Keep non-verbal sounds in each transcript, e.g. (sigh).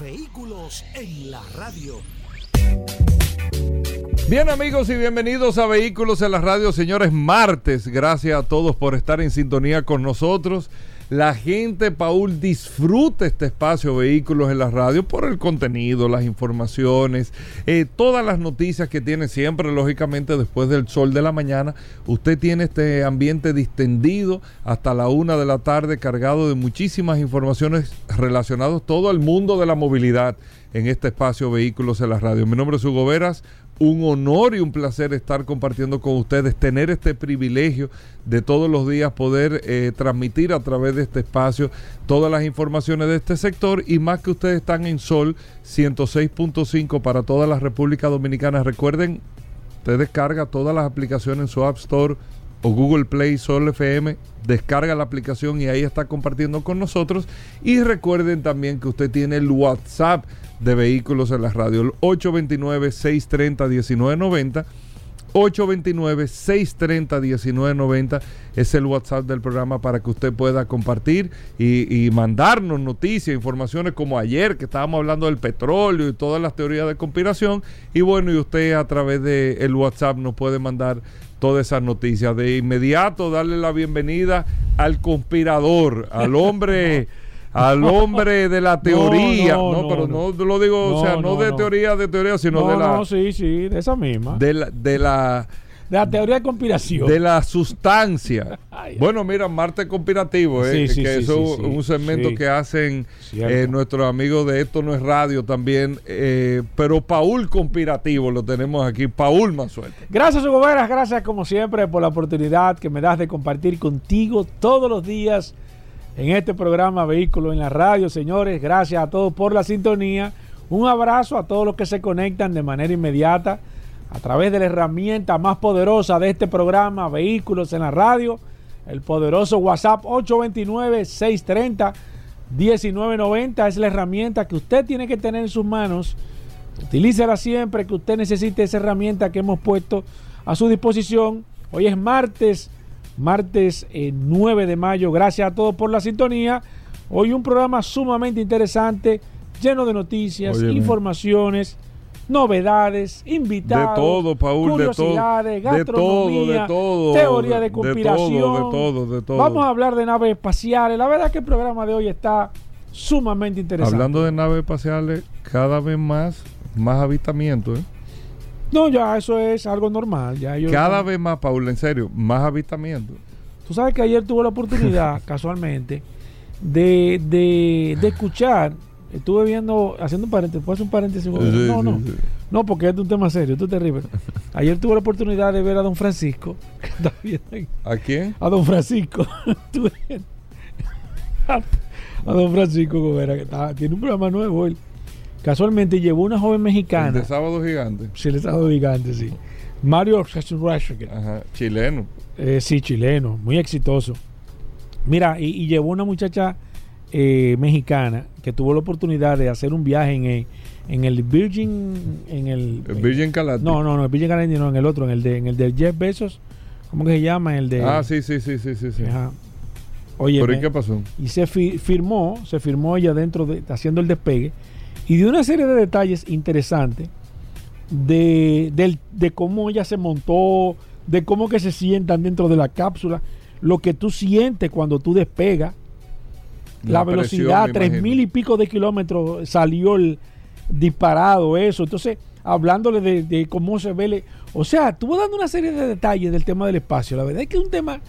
Vehículos en la radio. Bien amigos y bienvenidos a Vehículos en la Radio, señores, martes. Gracias a todos por estar en sintonía con nosotros. La gente, Paul, disfruta este espacio Vehículos en la Radio por el contenido, las informaciones, eh, todas las noticias que tiene siempre, lógicamente, después del sol de la mañana. Usted tiene este ambiente distendido hasta la una de la tarde, cargado de muchísimas informaciones relacionadas todo al mundo de la movilidad en este espacio Vehículos en la Radio. Mi nombre es Hugo Veras, un honor y un placer estar compartiendo con ustedes, tener este privilegio de todos los días poder eh, transmitir a través de este espacio todas las informaciones de este sector y más que ustedes están en Sol 106.5 para toda la República Dominicana. Recuerden, usted descarga todas las aplicaciones en su App Store o Google Play Sol FM, descarga la aplicación y ahí está compartiendo con nosotros. Y recuerden también que usted tiene el WhatsApp de vehículos en la radio, el 829-630-1990. 829-630-1990 es el WhatsApp del programa para que usted pueda compartir y, mandarnos noticias, informaciones como ayer que estábamos hablando del petróleo y todas las teorías de conspiración. Y bueno, y usted a través del el WhatsApp nos puede mandar todas esas noticias. De inmediato darle la bienvenida al conspirador, al hombre (laughs) al (laughs) hombre de la teoría. No, no, no pero no, lo digo, o sea, no, de teoría de teoría, sino de la. No, sí, sí, de esa misma. De la. De la de la teoría de conspiración. De la sustancia. (laughs) Ay, bueno, mira, Marte Conspirativo, eh, sí, sí, que sí, eso es un segmento que hacen eh, nuestros amigos de Esto No es Radio también. Eh, pero Paul Conspirativo lo tenemos aquí. Paul, más suerte. Gracias, Hugo Veras. Gracias, como siempre, por la oportunidad que me das de compartir contigo todos los días en este programa Vehículo en la Radio. Señores, gracias a todos por la sintonía. Un abrazo a todos los que se conectan de manera inmediata a través de la herramienta más poderosa de este programa Vehículos en la Radio, el poderoso WhatsApp 829-630-1990. Es la herramienta que usted tiene que tener en sus manos. Utilícela siempre que usted necesite esa herramienta que hemos puesto a su disposición. Hoy es martes martes eh, 9 de mayo. Gracias a todos por la sintonía. Hoy un programa sumamente interesante, lleno de noticias, Óyeme. informaciones, novedades, invitados, De todo, Paul, de todo. curiosidades, De todo, de gastronomía, todo. teoría de De conspiración. todo, de todo, de todo. Vamos a hablar de naves espaciales. La verdad que el programa de hoy está sumamente interesante. Hablando de naves espaciales, cada vez más, más avistamientos. ¿eh? No, ya eso es algo normal. Ya ellos- Cada vez más, Paul, en serio, más avistamientos. Tú sabes que ayer tuve la oportunidad, (laughs) casualmente, de, de, de escuchar. Estuve viendo, haciendo un paréntesis, ¿puedo hacer un paréntesis? Sí, no, no, sí, sí. no, porque este es un tema serio, esto es terrible. Ayer tuve la oportunidad de ver a don Francisco, que está viendo ahí. ¿A quién? a don Francisco, (laughs) (laughs) a don Francisco Gobera, que está- tiene un programa nuevo él. Casualmente llevó una joven El mexicana, de Sábado Gigante. sí, el estado gigante, sí. Mario. Ajá, chileno. Eh, sí, chileno, muy exitoso. Mira, y, y llevó una muchacha eh, mexicana que tuvo la oportunidad de hacer un viaje en el, en el Virgin, en el, El Virgin Galactic. no, no, no, el Virgin Galactic no, en el otro, en el de, en el de Jeff Bezos, ¿cómo que se llama? El de, Ah, sí, sí, sí, sí, sí. sí. Ajá. Oye, ¿Pero y me- qué pasó? y se fi- firmó, se firmó ella dentro de, haciendo el despegue y de una serie de detalles interesantes de, de cómo ella se montó, de cómo que se sientan dentro de la cápsula, lo que tú sientes cuando tú despegas, la, velocidad, tres mil y pico de kilómetros salió el disparado, eso. Entonces, hablándole de, de cómo se ve, o sea, estuvo dando una serie de detalles del tema del espacio. La verdad es que es un tema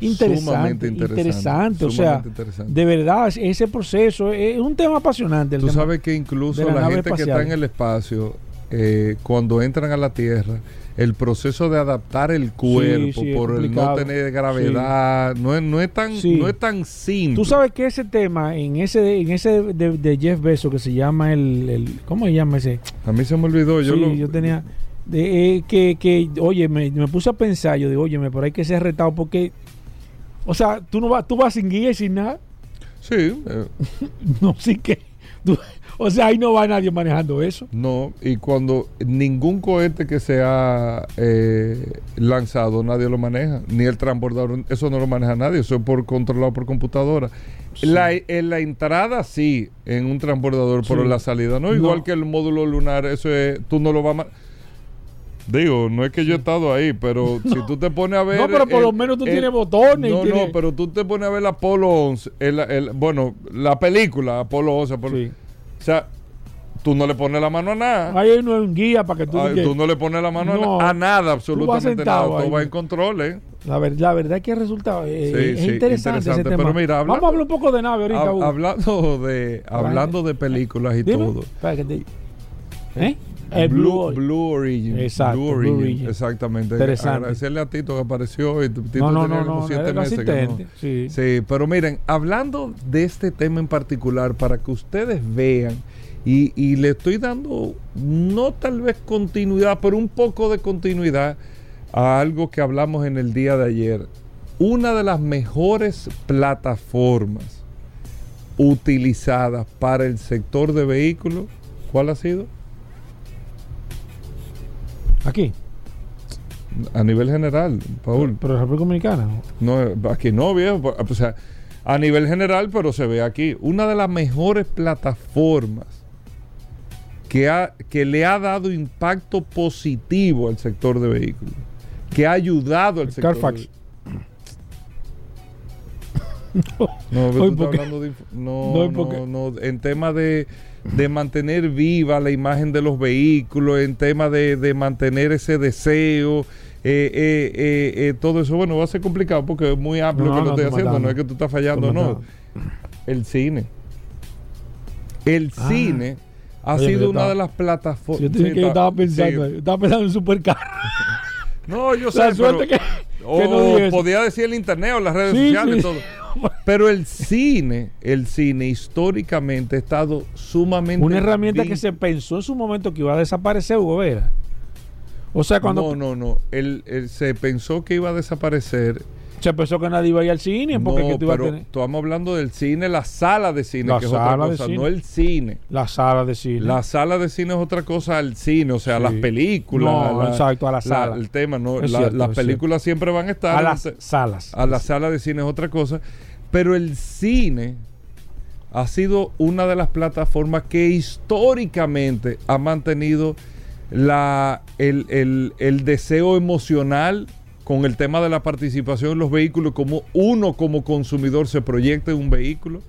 interesante, interesante, interesante, o sea, interesante. de verdad, ese proceso es un tema apasionante. el Tú tema sabes que incluso la gente que está en el espacio eh, cuando entran a la Tierra, el proceso de adaptar el cuerpo sí, por el no tener gravedad, no, es, no, es tan, no es tan simple. Tú sabes que ese tema, en ese, en ese de, de Jeff Bezos que se llama el, el- ¿cómo se llama ese? A mí se me olvidó, yo lo- yo tenía de, eh, que, que, oye, me, me puse a pensar, yo digo, oye, pero hay que ser retado porque, o sea, tú no vas, tú vas sin guía y sin nada, Sí, eh, (laughs) no, sí que, tú- o sea, ahí no va nadie manejando eso. no, y cuando ningún cohete que se ha eh, lanzado, nadie lo maneja, ni el transbordador, eso no lo maneja nadie, eso es por controlado por computadora. La, en la entrada sí, en un transbordador, pero en la salida no, No. igual que el módulo lunar, eso es, tú no lo vas a... Digo, no es que yo he estado ahí, pero (laughs) si tú te pones a ver... No, pero por el- lo menos tú el- tienes botones y No, tienes- no, pero tú te pones a ver la Apolo 11, el- el- bueno, la película Apolo 11, Apolo- Sí. o sea, tú no le pones la mano a nada. Ahí no hay un guía para que tú, Ay, digas- tú no le pones la mano a No. na- a, nada, absolutamente nada. ahí. Tú vas en control, ¿eh? La, ver- la verdad es que el resultado eh, Sí, es sí, interesante, ese interesante. tema. Pero mira, Vamos a hablar un poco de nave ahorita. Hab- hablando de hablando de películas y Dime. todo. Espera que te- ¿Eh? El Blue, Blue, Origin. Blue Origin. Exacto, Blue Origin. Exactamente. Interesante. Agradecerle a Tito que apareció. Y Tito No, no, tenía no, como no, siete meses que no- sí. Sí, pero miren, hablando de este tema en particular, para que ustedes vean, y, y le estoy dando, no tal vez continuidad, pero un poco de continuidad a algo que hablamos en el día de ayer. Una de las mejores plataformas utilizadas para el sector de vehículos, ¿cuál ha sido? Aquí, A nivel general, Paul. pero en República Dominicana. No, aquí no, viejo. O sea, a nivel general, pero se ve aquí. Una de las mejores plataformas que, ha, que le ha dado impacto positivo al sector de vehículos. Que ha ayudado al sector. Carfax. de- No, pero No, no, no, en tema de, de mantener viva la imagen de los vehículos, en tema de, de mantener ese deseo, eh, eh, eh, todo eso, bueno, va a ser complicado porque es muy amplio No, que lo no, estoy haciendo, matando. no es que tú estás fallando, no. El cine. El Ah. cine ha Oye, sido una estaba- de las plataformas. Yo, tenía que yo estaba pensando, yo estaba pensando en supercar. (laughs) No, yo sé, La pero- suerte que, no podía decir el internet o las redes Sí, sociales sí. y todo. (laughs) Pero el cine, el cine históricamente ha estado sumamente. Una herramienta que se pensó en su momento que iba a desaparecer, Hugo Vera. O sea, cuando No, no, no. El- se pensó que iba a desaparecer. Se pensó que nadie iba a ir al cine porque no, que tú ibas a pero tener estamos hablando del cine, la sala de cine, La que es otra sala de cosa, cine. no el cine. la sala de cine. La sala de cine es otra cosa al cine, o sea, Sí. las películas. No, la- exacto, a la sala. el tema, no. Cierto, las películas siempre van a estar. a las salas. a la sala de cine es otra cosa. Pero el cine ha sido una de las plataformas que históricamente ha mantenido la, el, el- el deseo emocional con el tema de la participación en los vehículos, como uno como consumidor se proyecta en un vehículo,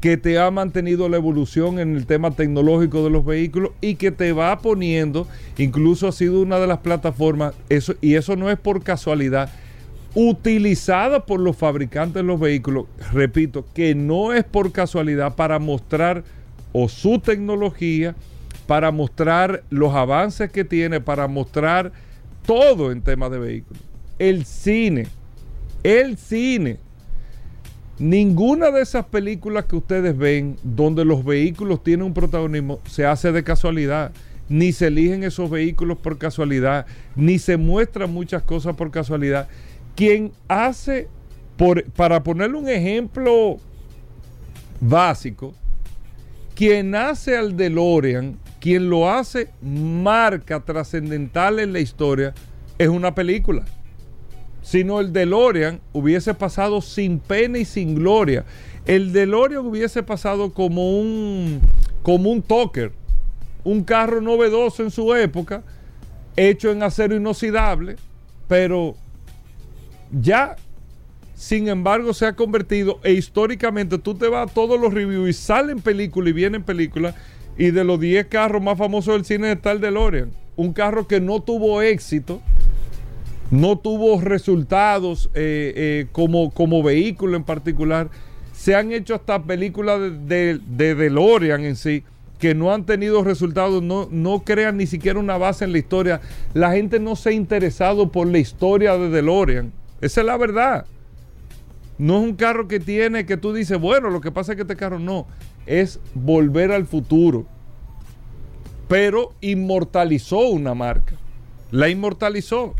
que te ha mantenido la evolución en el tema tecnológico de los vehículos y que te va poniendo, incluso ha sido una de las plataformas, eso, y eso no es por casualidad, utilizada por los fabricantes de los vehículos, repito, que no es por casualidad para mostrar o su tecnología, para mostrar los avances que tiene, para mostrar todo en temas de vehículos. El cine, el cine. Ninguna de esas películas que ustedes ven donde los vehículos tienen un protagonismo se hace de casualidad. Ni se eligen esos vehículos por casualidad, ni se muestran muchas cosas por casualidad. Quien hace, para ponerle un ejemplo básico, quien hace al DeLorean, quien lo hace marca trascendental en la historia, es una película. Si no, el DeLorean hubiese pasado sin pena y sin gloria. El DeLorean hubiese pasado como un, como un Tucker, un carro novedoso en su época, hecho en acero inoxidable, pero ya, sin embargo, se ha convertido, e históricamente tú te vas a todos los reviews y salen películas y vienen películas, y de los 10 carros más famosos del cine está el DeLorean. Un carro que no tuvo éxito, no tuvo resultados eh, eh, como, como vehículo en particular. Se han hecho hasta películas de, de, de DeLorean en sí, que no han tenido resultados, no, no crean ni siquiera una base en la historia. La gente no se ha interesado por la historia de DeLorean. Esa es la verdad. No es un carro que tiene que tú dices, bueno, lo que pasa es que este carro no, es volver al futuro. Pero inmortalizó una marca. La inmortalizó.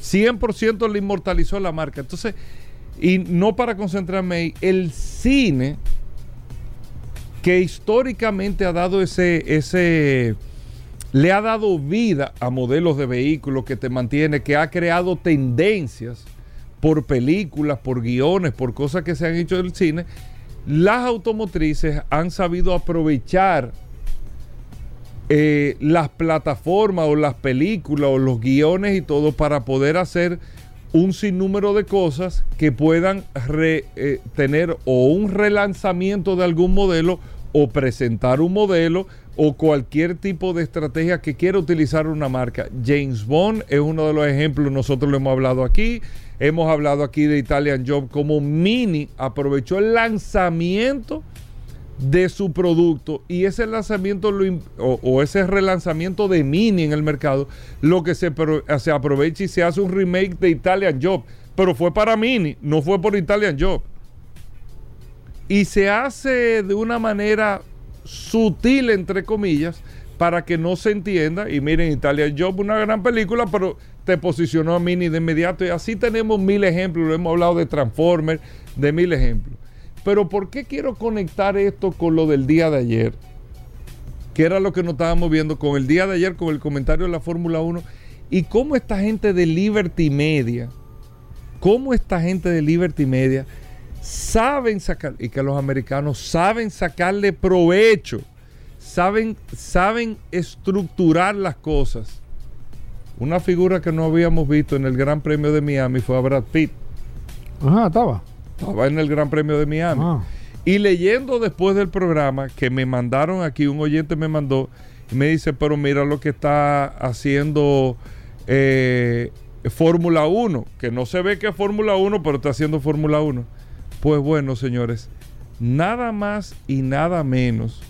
100% la inmortalizó la marca. Entonces, y no para concentrarme ahí, el cine que históricamente ha dado ese, ese, le ha dado vida a modelos de vehículos que te mantiene, que ha creado tendencias por películas, por guiones, por cosas que se han hecho del cine, las automotrices han sabido aprovechar eh, las plataformas o las películas o los guiones y todo para poder hacer un sinnúmero de cosas que puedan eh, tener o un relanzamiento de algún modelo o presentar un modelo o cualquier tipo de estrategia que quiera utilizar una marca. James Bond es uno de los ejemplos, nosotros lo hemos hablado aquí. Hemos hablado aquí de Italian Job como Mini aprovechó el lanzamiento de su producto y ese lanzamiento o, ese relanzamiento de Mini en el mercado, lo que se, se aprovecha y se hace un remake de Italian Job, pero fue para Mini, no fue por Italian Job. Y se hace de una manera sutil, entre comillas, para que no se entienda. Y miren, Italian Job, una gran película, pero te posicionó a Mini de inmediato. Y así tenemos mil ejemplos. Lo hemos hablado de Transformers, de mil ejemplos. Pero ¿por qué quiero conectar esto con lo del día de ayer? Que era lo que nos estábamos viendo con el día de ayer, con el comentario de la Fórmula 1. Y cómo esta gente de Liberty Media, cómo esta gente de Liberty Media saben sacar, y que los americanos saben sacarle provecho, saben, saben estructurar las cosas una figura que no habíamos visto en el Gran Premio de Miami fue Brad Pitt. Ajá, estaba. Estaba en el Gran Premio de Miami. Ah. Y leyendo después del programa que me mandaron aquí, un oyente me mandó y me dice, pero mira lo que está haciendo eh, Fórmula 1, que no se ve que es Fórmula 1, pero está haciendo Fórmula 1. Pues bueno, señores, nada más y nada menos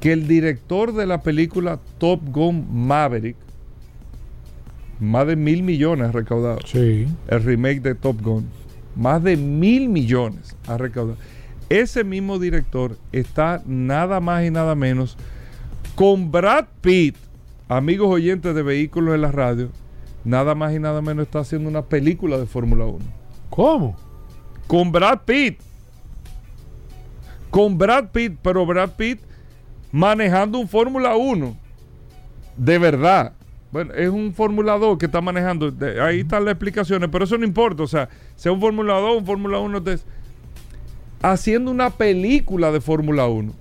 que el director de la película Top Gun Maverick, más de mil millones recaudado. Sí. El remake de Top Gun. Más de mil millones ha recaudado. Ese mismo director está nada más y nada menos con Brad Pitt, amigos oyentes de vehículos en la radio, nada más y nada menos está haciendo una película de Fórmula 1. ¿Cómo? Con Brad Pitt. Con Brad Pitt, pero Brad Pitt manejando un Fórmula 1. De verdad. Bueno, es un Fórmula 2 que está manejando. ahí están las explicaciones, pero eso no importa. O sea, sea un Fórmula 2, un Fórmula 1, haciendo una película de Fórmula 1.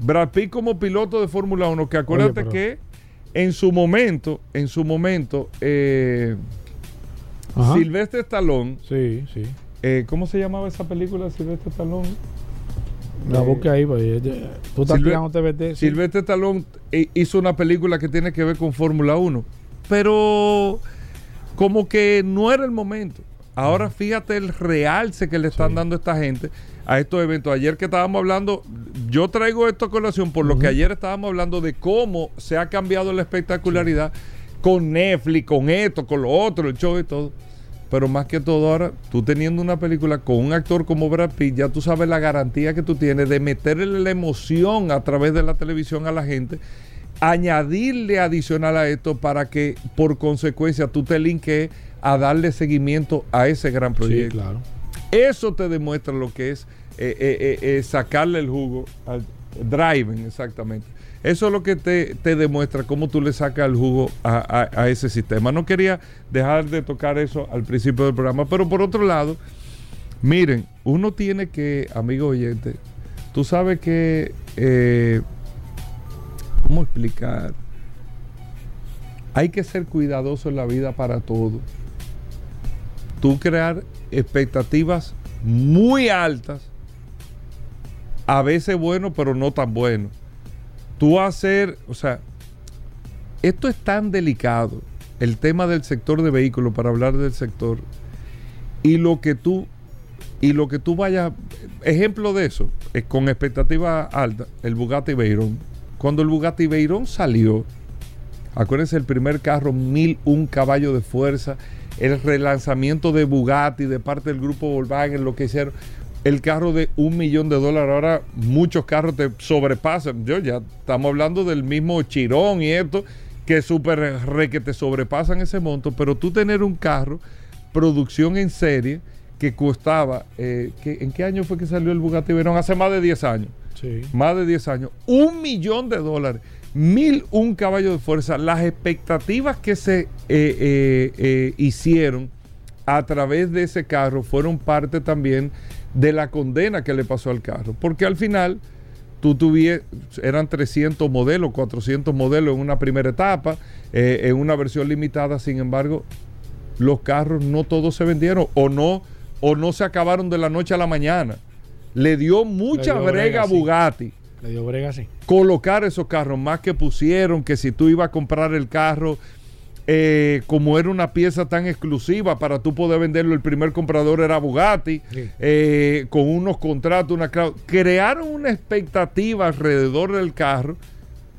Brad Pitt como piloto de Fórmula 1, que acuérdate que en su momento, en su momento, eh, Silvestre Stallone. Sí, sí. Eh, ¿Cómo se llamaba esa película de Silvestre Stallone? La boca ahí, pues, tú estás tirando TVT. Silvestre Stallone hizo una película que tiene que ver con Fórmula 1, pero como que no era el momento. Ahora fíjate el realce que le están dando a esta gente a estos eventos. Ayer que estábamos hablando, yo traigo esto a colación por lo que ayer estábamos hablando de cómo se ha cambiado la espectacularidad con Netflix, con esto, con lo otro, el show y todo. Pero más que todo ahora, tú teniendo una película con un actor como Brad Pitt, ya tú sabes la garantía que tú tienes de meterle la emoción a través de la televisión a la gente, añadirle adicional a esto para que por consecuencia tú te linques a darle seguimiento a ese gran proyecto. Sí, claro. Eso te demuestra lo que es eh, eh, eh, sacarle el jugo al driving, exactamente. Eso es lo que te, demuestra cómo tú le sacas el jugo a, ese sistema. No quería dejar de tocar eso al principio del programa, pero por otro lado, miren, uno tiene que, amigo oyente, tú sabes que, eh, ¿cómo explicar? Hay que ser cuidadoso en la vida para todo. Tú crear expectativas muy altas, a veces bueno, pero no tan bueno tú hacer, o sea, esto es tan delicado, el tema del sector de vehículos, para hablar del sector, y lo que tú, Y lo que tú vayas, ejemplo de eso, es con expectativa alta, el Bugatti Veyron. Cuando el Bugatti Veyron salió, acuérdense el primer carro, 1001 caballos de fuerza, el relanzamiento de Bugatti de parte del grupo Volkswagen, lo que hicieron, el carro de un millón de dólares. Ahora muchos carros te sobrepasan. Yo ya estamos hablando del mismo Chirón y esto, que súper re que te sobrepasan ese monto, pero tú tener un carro, producción en serie, que costaba, eh, que, ¿en qué año fue que salió el Bugatti Veyron? Hace más de 10 años. Sí. Más de 10 años. Un millón de dólares. Mil un caballo de fuerza. Las expectativas que se eh, eh, eh, hicieron a través de ese carro fueron parte también de la condena que le pasó al carro. Porque al final tú tuvieras, eran 300 modelos, 400 modelos en una primera etapa, eh, en una versión limitada, sin embargo, los carros no todos se vendieron o no, o no se acabaron de la noche a la mañana. Le dio mucha Le dio brega brega, a sí. Bugatti Le dio brega sí. colocar esos carros, más que pusieron que si tú ibas a comprar el carro, eh, como era una pieza tan exclusiva para tú poder venderlo, el primer comprador era Bugatti, Sí. eh, con unos contratos, una. Crearon una expectativa alrededor del carro,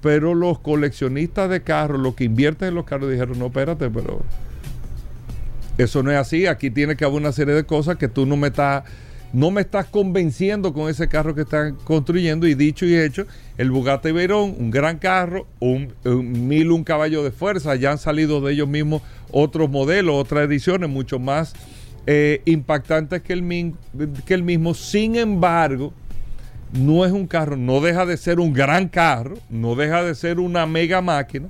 pero los coleccionistas de carros, los que invierten en los carros, dijeron, no, espérate, pero eso no es así. Aquí tiene que haber una serie de cosas que tú no me estás, no me estás convenciendo con ese carro que están construyendo. Y dicho y hecho, el Bugatti Veyron, un gran carro, un, mil un caballo de fuerza. Ya han salido de ellos mismos otros modelos, otras ediciones mucho más eh, impactantes que el, que el mismo. Sin embargo, no es un carro, no deja de ser un gran carro, no deja de ser una mega máquina,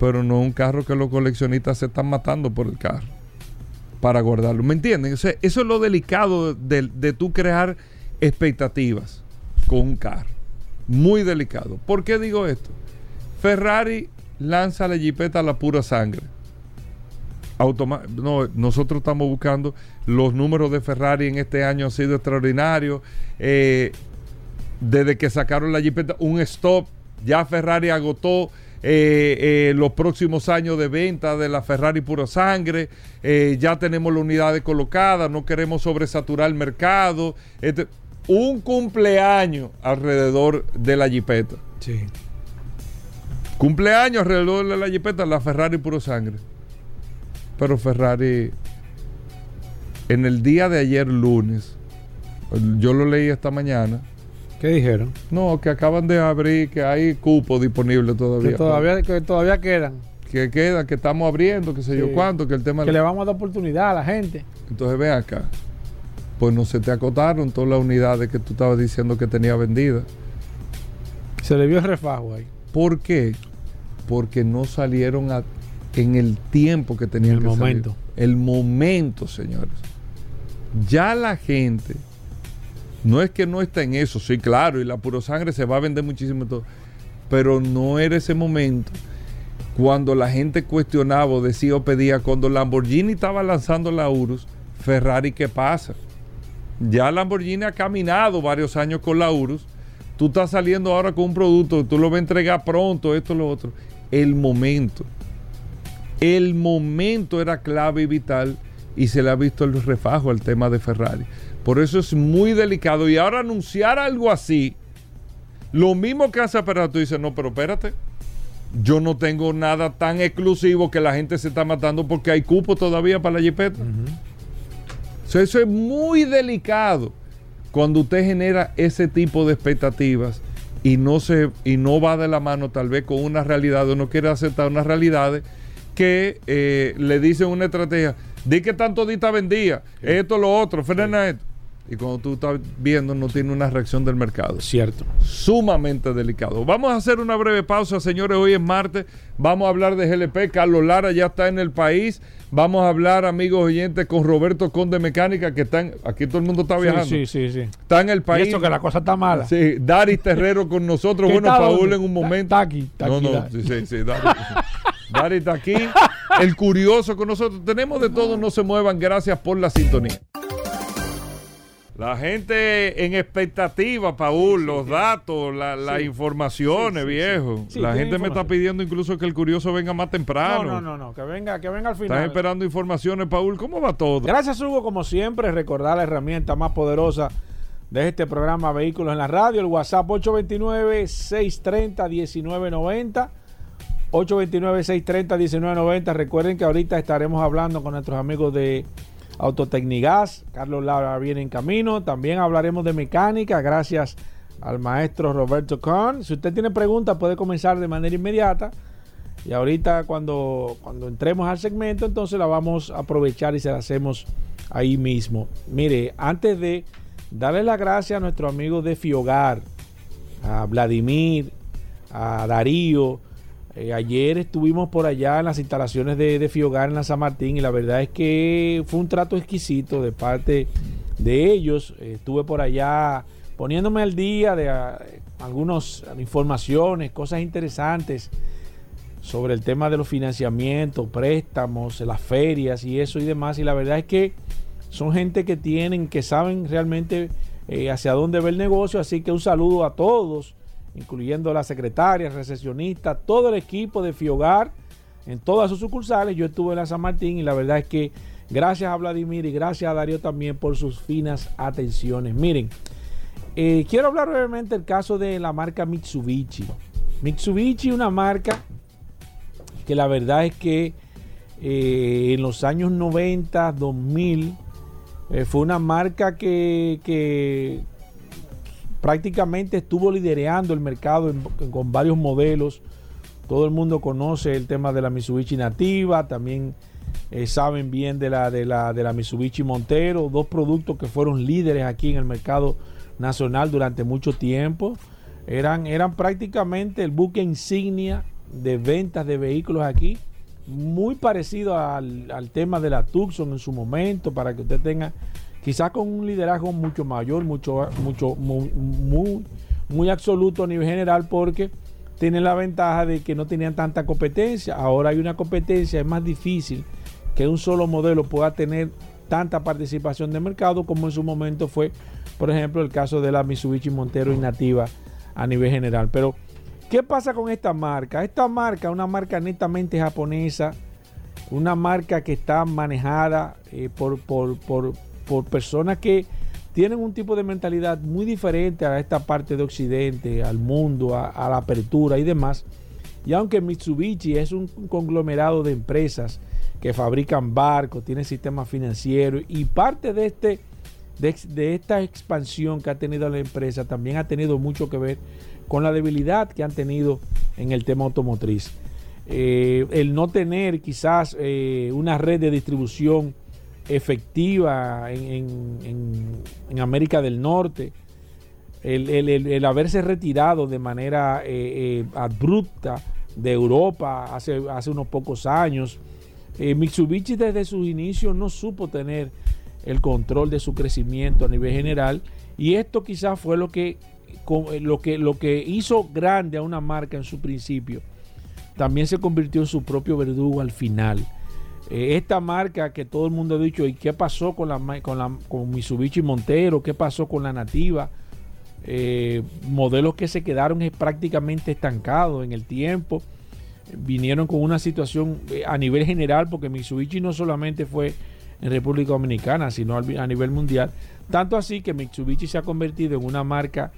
pero no es un carro que los coleccionistas se están matando por el carro para guardarlo. ¿Me entienden? Eso es lo delicado de, de tú crear expectativas con un carro. Muy delicado. ¿Por qué digo esto? Ferrari lanza la jipeta a la pura sangre. No, nosotros estamos buscando los números de Ferrari en este año han sido extraordinarios. Eh, desde que sacaron la jipeta, un stop, ya Ferrari agotó eh, eh, los próximos años de venta de la Ferrari pura sangre, eh, ya tenemos la unidad colocada, no queremos sobresaturar el mercado. Este, un cumpleaños alrededor de la jipeta. Sí. Cumpleaños alrededor de la jipeta, la Ferrari puro sangre. Pero Ferrari, en el día de ayer lunes, yo lo leí esta mañana, ¿Qué dijeron? no, que acaban de abrir, que hay cupo disponible todavía. Que todavía, que todavía quedan. Que queda, que estamos abriendo, que sé yo cuánto, que el tema... Que le vamos a dar oportunidad a la gente. Entonces ven acá, pues no se te acotaron todas las unidades que tú estabas diciendo que tenía vendidas. Se le vio el refajo ahí. ¿Por qué? Porque no salieron a- en el tiempo que tenían En el que salir. momento. El momento, señores. Ya la gente, no es que no está en eso, sí, claro, y la puro sangre se va a vender muchísimo todo, pero no era ese momento cuando la gente cuestionaba o decía o pedía, cuando Lamborghini estaba lanzando la Urus, Ferrari, ¿qué pasa? Ya Lamborghini ha caminado varios años con la Urus. Tú estás saliendo ahora con un producto, tú lo vas a entregar pronto, esto, lo otro. El momento. El momento era clave y vital y se le ha visto el refajo al tema de Ferrari. Por eso es muy delicado. Y ahora anunciar algo así, lo mismo que hace Ferrari, tú dices, no, pero espérate. Yo no tengo nada tan exclusivo que la gente se está matando porque hay cupo todavía para la jipeta. Eso es muy delicado cuando usted genera ese tipo de expectativas y no se y no va de la mano tal vez con una realidad o no quiere aceptar unas realidades que eh, le dicen una estrategia di que tanto dita vendía esto lo otro frena esto y cuando tú estás viendo no tiene una reacción del mercado Cierto. sumamente delicado. Vamos a hacer una breve pausa, señores. Hoy es martes. Vamos a hablar de GLP. Carlos Lara ya está en el país. Vamos a hablar, amigos oyentes, con Roberto Conde Mecánica, que están. Aquí todo el mundo está viajando. Sí, sí, sí. sí. Está en el Y país. eso que la cosa está mala. Sí, Daris Terrero con nosotros. (laughs) ¿Qué Bueno, Paul dónde? en un momento. está aquí, está no, aquí, no, Dari. sí, sí, sí, Dari. (laughs) Dari está aquí. El curioso con nosotros. Tenemos de todo, no se muevan. Gracias por la sintonía. La gente en expectativa, Paul, los datos, la- las informaciones, viejo. la gente me está pidiendo incluso que el curioso venga más temprano. No, no, no, no, que venga, que venga al final. Están esperando informaciones, Paul. ¿Cómo va todo? Gracias, Hugo, como siempre, recordar la herramienta más poderosa de este programa Vehículos en la Radio, el WhatsApp 829-630-1990. 829-630-1990. Recuerden que ahorita estaremos hablando con nuestros amigos de Autotecnigas. Carlos Lara viene en camino. También hablaremos de mecánica gracias al maestro Roberto Kahn. Si usted tiene preguntas puede comenzar de manera inmediata. Y ahorita cuando, cuando entremos al segmento, entonces la vamos a aprovechar y se la hacemos ahí mismo. Mire, antes de darle las gracias a nuestro amigo de Fiogar, a Vladimir, a Darío. Eh, ayer estuvimos por allá en las instalaciones de, Fiogar en la San Martín y la verdad es que fue un trato exquisito de parte de ellos. Eh, estuve por allá poniéndome al día de ah, algunas informaciones, cosas interesantes sobre el tema de los financiamientos, préstamos, las ferias y eso y demás. Y la verdad es que son gente que tienen, que saben realmente eh, hacia dónde va el negocio. Así que un saludo a todos, incluyendo la secretaria, recesionista, todo el equipo de Fiogar en todas sus sucursales. Yo estuve en la San Martín y la verdad es que gracias a Vladimir y gracias a Darío también por sus finas atenciones. Miren, eh, quiero hablar brevemente del caso de la marca Mitsubishi. Mitsubishi, una marca que la verdad es que eh, en los años 90, 2000, eh, fue una marca que, que prácticamente estuvo liderando el mercado en- con varios modelos. Todo el mundo conoce el tema de la Mitsubishi Nativa, también eh, saben bien de la, de, la, de la Mitsubishi Montero, dos productos que fueron líderes aquí en el mercado nacional durante mucho tiempo. Eran, eran prácticamente el buque insignia de ventas de vehículos aquí, muy parecido al, al tema de la Tucson en su momento, para que usted tenga, quizás con un liderazgo mucho mayor, mucho, mucho, muy, muy, absoluto a nivel general, porque tienen la ventaja de que no tenían tanta competencia. Ahora hay una competencia, es más difícil que un solo modelo pueda tener tanta participación de mercado como en su momento fue, por ejemplo, el caso de la Mitsubishi Montero y Nativa a nivel general. Pero, ¿qué pasa con esta marca? Esta marca, una marca netamente japonesa, una marca que está manejada eh, por, por, por, por personas que tienen un tipo de mentalidad muy diferente a esta parte de Occidente, al mundo, a, la apertura y demás. Y aunque Mitsubishi es un conglomerado de empresas que fabrican barcos, tiene sistemas financieros y parte de, este, de, de esta expansión que ha tenido la empresa también ha tenido mucho que ver con la debilidad que han tenido en el tema automotriz. Eh, el no tener quizás eh, una red de distribución efectiva en, en- en- América del Norte, el, el- el- haberse retirado de manera eh, eh, abrupta de Europa hace, hace unos pocos años, eh, Mitsubishi desde sus inicios no supo tener el control de su crecimiento a nivel general y esto quizás fue lo que, lo que, lo que hizo grande a una marca en su principio. También se convirtió en su propio verdugo al final. Eh, esta marca que todo el mundo ha dicho, ¿y qué pasó con la, con la con Mitsubishi Montero? ¿Qué pasó con la Nativa? Eh, modelos que se quedaron prácticamente estancados en el tiempo. Vinieron con una situación eh, a nivel general, porque Mitsubishi no solamente fue en República Dominicana, sino a nivel mundial. Tanto así que Mitsubishi se ha convertido en una marca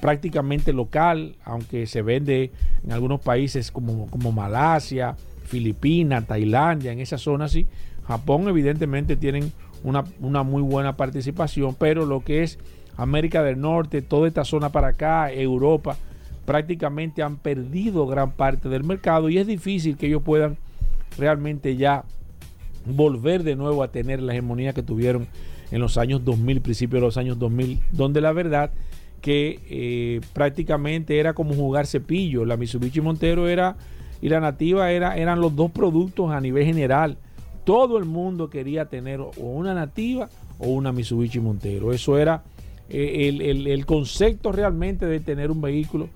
prácticamente local, aunque se vende en algunos países como, como Malasia, Filipinas, Tailandia, en esa zona sí. Japón evidentemente tienen una, una muy buena participación, pero lo que es América del Norte, toda esta zona para acá, Europa, prácticamente han perdido gran parte del mercado y es difícil que ellos puedan realmente ya volver de nuevo a tener la hegemonía que tuvieron en los años 2000, principios de los años 2000, donde la verdad que eh, prácticamente era como jugar cepillo. La Mitsubishi Montero era y la Nativa era, eran los dos productos a nivel general. Todo el mundo quería tener o una Nativa o una Mitsubishi Montero. Eso era eh, el, el- concepto realmente de tener un vehículo.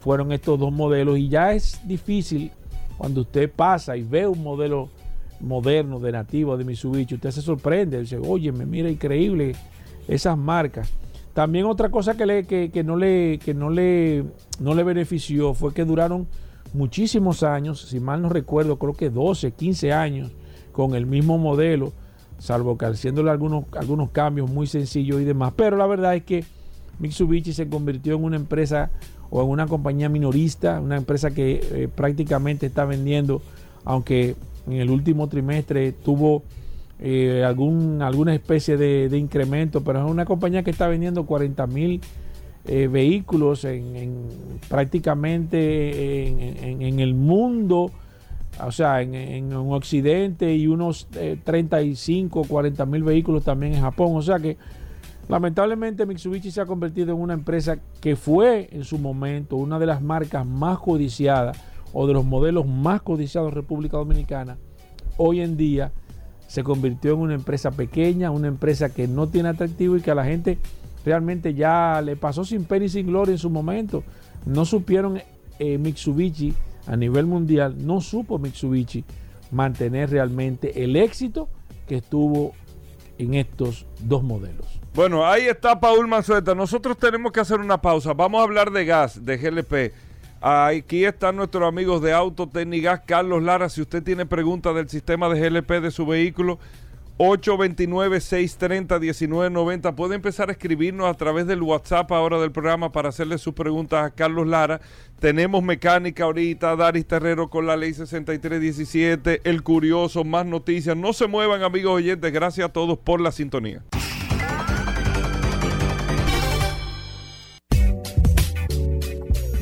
Fueron estos dos modelos y ya es difícil cuando usted pasa y ve un modelo moderno de nativo de Mitsubishi, usted se sorprende, dice, oye, me mira increíble esas marcas. También otra cosa que, le, que, que no, le, que no, le, no le benefició fue que duraron muchísimos años, si mal no recuerdo, creo que 12, 15 años con el mismo modelo, salvo que haciéndole algunos, algunos cambios muy sencillos y demás. Pero la verdad es que Mitsubishi se convirtió en una empresa o en una compañía minorista, una empresa que eh, prácticamente está vendiendo, aunque en el último trimestre tuvo eh, algún, alguna especie de, incremento, pero es una compañía que está vendiendo 40 mil eh, vehículos en, prácticamente en, el mundo, o sea, en, Occidente y unos 35, 40 mil vehículos también en Japón. O sea que Lamentablemente Mitsubishi se ha convertido en una empresa que fue en su momento una de las marcas más codiciadas o de los modelos más codiciados en República Dominicana. Hoy en día se convirtió en una empresa pequeña, una empresa que no tiene atractivo y que a la gente realmente ya le pasó sin pena y sin gloria en su momento. No supieron eh, Mitsubishi a nivel mundial, no supo Mitsubishi mantener realmente el éxito que estuvo en estos dos modelos. Bueno, ahí está Paul Manzueta. Nosotros tenemos que hacer una pausa. Vamos a hablar de gas, de GLP. Aquí están nuestros amigos de Autotecnigas, Carlos Lara. Si usted tiene preguntas del sistema de GLP de su vehículo, 829-630-1990. Puede empezar a escribirnos a través del WhatsApp ahora del programa para hacerle sus preguntas a Carlos Lara. Tenemos mecánica ahorita, Daris Terrero con la ley 6317, El Curioso, más noticias. No se muevan amigos oyentes. Gracias a todos por la sintonía.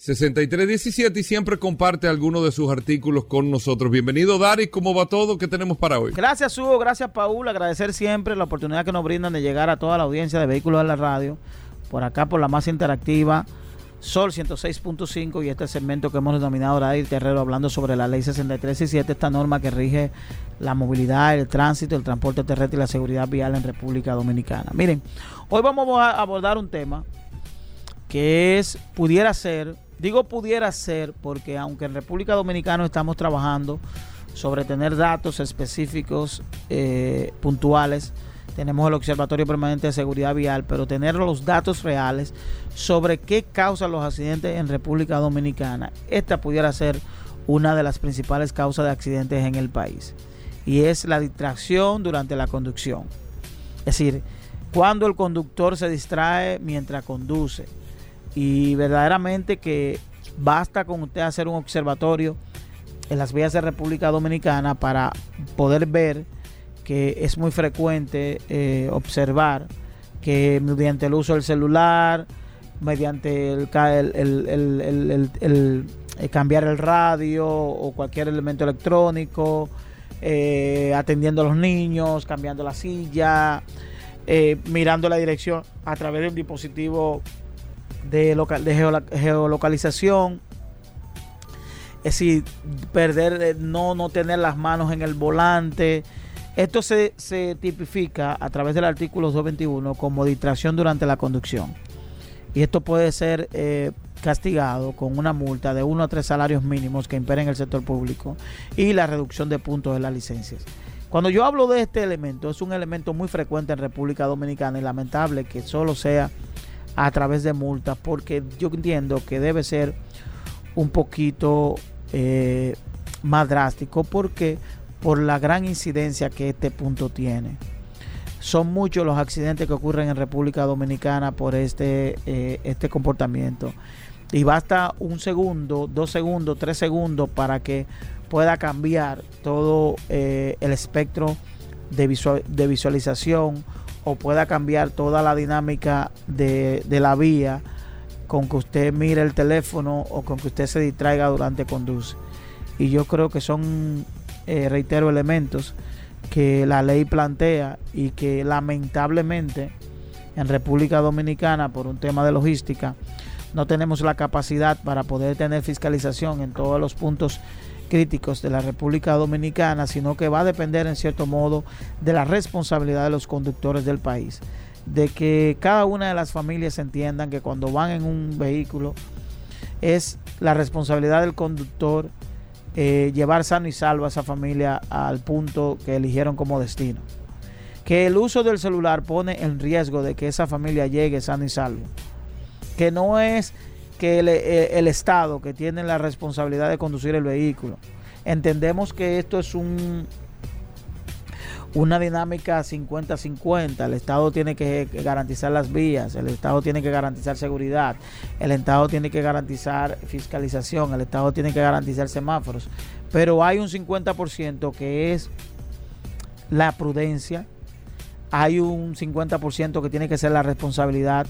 6317 y siempre comparte algunos de sus artículos con nosotros. Bienvenido, Dari. ¿Cómo va todo? ¿Qué tenemos para hoy? Gracias, Hugo. Gracias, Paul. Agradecer siempre la oportunidad que nos brindan de llegar a toda la audiencia de Vehículos de la Radio. Por acá, por la más interactiva, Sol 106.5 y este segmento que hemos denominado Dari Terrero, hablando sobre la ley 6317, esta norma que rige la movilidad, el tránsito, el transporte terrestre y la seguridad vial en República Dominicana. Miren, hoy vamos a abordar un tema que es, pudiera ser Digo pudiera ser porque aunque en República Dominicana estamos trabajando sobre tener datos específicos eh, puntuales, tenemos el Observatorio Permanente de Seguridad Vial, pero tener los datos reales sobre qué causan los accidentes en República Dominicana, esta pudiera ser una de las principales causas de accidentes en el país. Y es la distracción durante la conducción. Es decir, cuando el conductor se distrae mientras conduce y verdaderamente que basta con usted hacer un observatorio en las vías de República Dominicana para poder ver que es muy frecuente eh, observar que mediante el uso del celular, mediante el, eh, cambiar el radio o cualquier elemento electrónico, eh, atendiendo a los niños, cambiando la silla, mirando la dirección a través de un dispositivo de, de geolocalización. Es decir, perder, eh, no, no tener las manos en el volante. Esto se, tipifica a través del artículo 221 como distracción durante la conducción. Y esto puede ser eh, castigado con una multa de 1 a 3 salarios mínimos que imperen el sector público y la reducción de puntos de las licencias. Cuando yo hablo de este elemento, es un elemento muy frecuente en República Dominicana y lamentable que solo sea a través de multas, porque yo entiendo que debe ser un poquito eh, más drástico, porque por la gran incidencia que este punto tiene. Son muchos los accidentes que ocurren en República Dominicana por este, eh, este comportamiento. Y basta un segundo, dos segundos, tres segundos para que pueda cambiar todo eh, el espectro de, de visualización o pueda cambiar toda la dinámica de, la vía con que usted mire el teléfono o con que usted se distraiga durante conduce. Y yo creo que son, eh, reitero, elementos que la ley plantea y que lamentablemente en República Dominicana, por un tema de logística, no tenemos la capacidad para poder tener fiscalización en todos los puntos críticos de la República Dominicana, sino que va a depender en cierto modo de la responsabilidad de los conductores del país. De que cada una de las familias entiendan que cuando van en un vehículo es la responsabilidad del conductor eh, llevar sano y salvo a esa familia al punto que eligieron como destino. Que el uso del celular pone en riesgo de que esa familia llegue sano y salvo. Que no es que el, eh, el Estado que tiene la responsabilidad de conducir el vehículo. Entendemos que esto es un, una dinámica 50-50. El Estado tiene que garantizar las vías, el Estado tiene que garantizar seguridad, el Estado tiene que garantizar fiscalización, el Estado tiene que garantizar semáforos. Pero hay un 50% que es la prudencia, hay un 50% que tiene que ser la responsabilidad,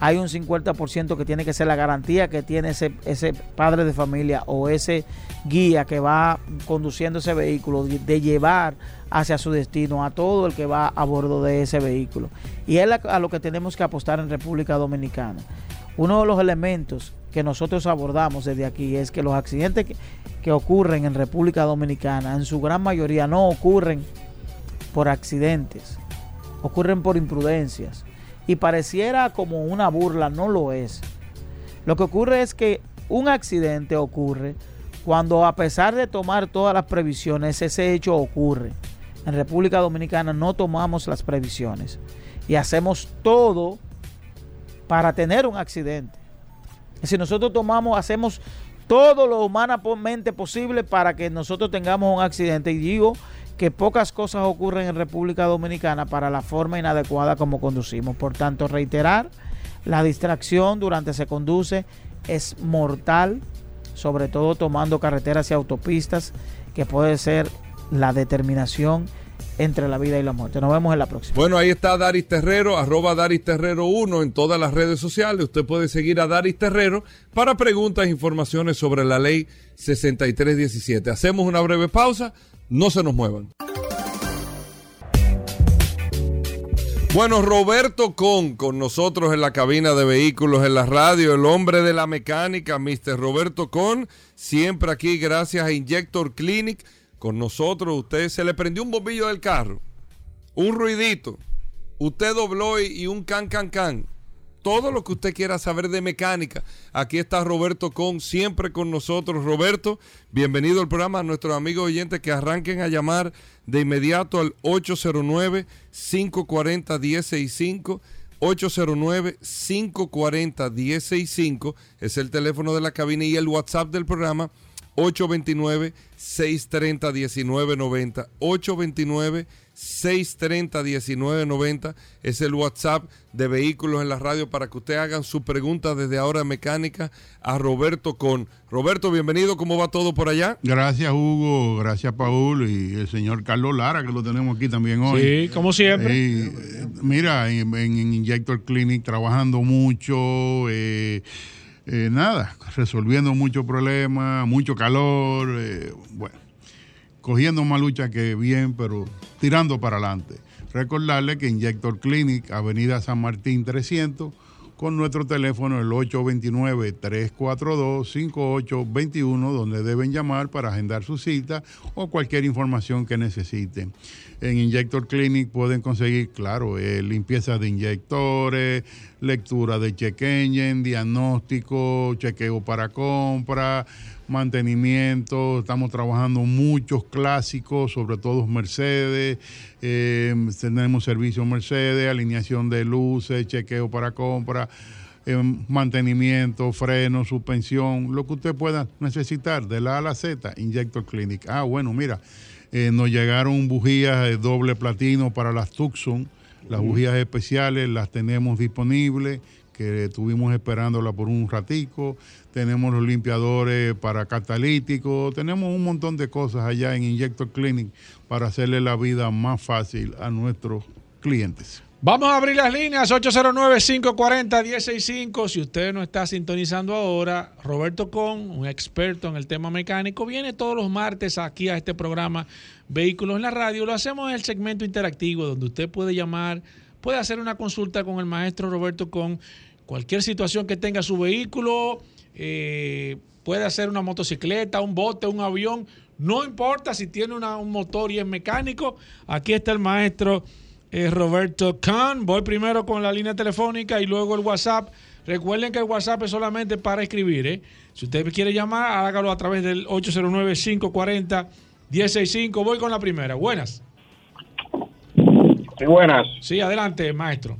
hay un 50% que tiene que ser la garantía que tiene ese, ese padre de familia o ese guía que va conduciendo ese vehículo, de llevar hacia su destino a todo el que va a bordo de ese vehículo. Y es a lo que tenemos que apostar en República Dominicana. Uno de los elementos que nosotros abordamos desde aquí es que los accidentes que, que ocurren en República Dominicana en su gran mayoría no ocurren por accidentes, ocurren por imprudencias y pareciera como una burla, no lo es. Lo que ocurre es que un accidente ocurre cuando a pesar de tomar todas las previsiones, ese hecho ocurre. En República Dominicana no tomamos las previsiones y hacemos todo para tener un accidente. Si nosotros tomamos, hacemos todo lo humanamente posible para que nosotros tengamos un accidente. Y digo que pocas cosas ocurren en República Dominicana para la forma inadecuada como conducimos. Por tanto, reiterar, la distracción durante se conduce es mortal, sobre todo tomando carreteras y autopistas, que puede ser la determinación entre la vida y la muerte. Nos vemos en la próxima. Bueno, ahí está Daris Terrero, arroba Daris Terrero 1 en todas las redes sociales. Usted puede seguir a Daris Terrero para preguntas e informaciones sobre la ley 6317. Hacemos una breve pausa. No se nos muevan. Bueno, Roberto Con, con nosotros en la cabina de vehículos en la radio, el hombre de la mecánica, Mr. Roberto Con, siempre aquí gracias a Injector Clinic, con nosotros. Usted se le prendió un bombillo del carro, un ruidito, usted dobló y, un can, can, can todo lo que usted quiera saber de mecánica. Aquí está Roberto Con, siempre con nosotros. Roberto, bienvenido al programa. A nuestros amigos oyentes que arranquen a llamar de inmediato al 809-540-1065. 809-540-1065 es el teléfono de la cabina y el WhatsApp del programa 829-630-1990. 829 630-1990 es el WhatsApp de Vehículos en la Radio para que usted hagan su pregunta desde ahora mecánica a Roberto Con. Roberto, bienvenido, ¿cómo va todo por allá? Gracias Hugo, gracias Paul y el señor Carlos Lara que lo tenemos aquí también hoy. Sí, como siempre. Eh, mira, en, en, Injector Clinic trabajando mucho. Eh, eh, nada, resolviendo muchos problemas, mucho calor, eh, bueno, cogiendo más lucha que bien, pero tirando para adelante. Recordarle que Injector Clinic, Avenida San Martín 300, con nuestro teléfono el 829-342-5821, donde deben llamar para agendar su cita o cualquier información que necesiten. En Injector Clinic pueden conseguir, claro, eh, limpieza de inyectores, lectura de check engine, diagnóstico, chequeo para compra, mantenimiento, estamos trabajando muchos clásicos, sobre todo Mercedes, eh, tenemos servicio Mercedes, alineación de luces, chequeo para compra, eh, mantenimiento, freno, suspensión, lo que usted pueda necesitar de la A a la Z, Injector Clinic. Ah, bueno, mira, eh, nos llegaron bujías de doble platino para las Tucson, las bujías especiales las tenemos disponibles que estuvimos esperándola por un ratico, tenemos los limpiadores para catalíticos, tenemos un montón de cosas allá en Injector Clinic para hacerle la vida más fácil a nuestros clientes. Vamos a abrir las líneas 809-540-165. Si usted no está sintonizando ahora, Roberto Con, un experto en el tema mecánico, viene todos los martes aquí a este programa Vehículos en la Radio. Lo hacemos en el segmento interactivo donde usted puede llamar, puede hacer una consulta con el maestro Roberto Con cualquier situación que tenga su vehículo, eh, puede hacer una motocicleta, un bote, un avión, no importa si tiene un motor y es mecánico. Aquí está el maestro eh, Roberto Kahn. Voy primero con la línea telefónica y luego el WhatsApp. Recuerden que el WhatsApp es solamente para escribir. ¿eh? Si usted quiere llamar, hágalo a través del 809-540-165. Voy con la primera. Buenas. Sí, buenas. Sí, adelante, maestro.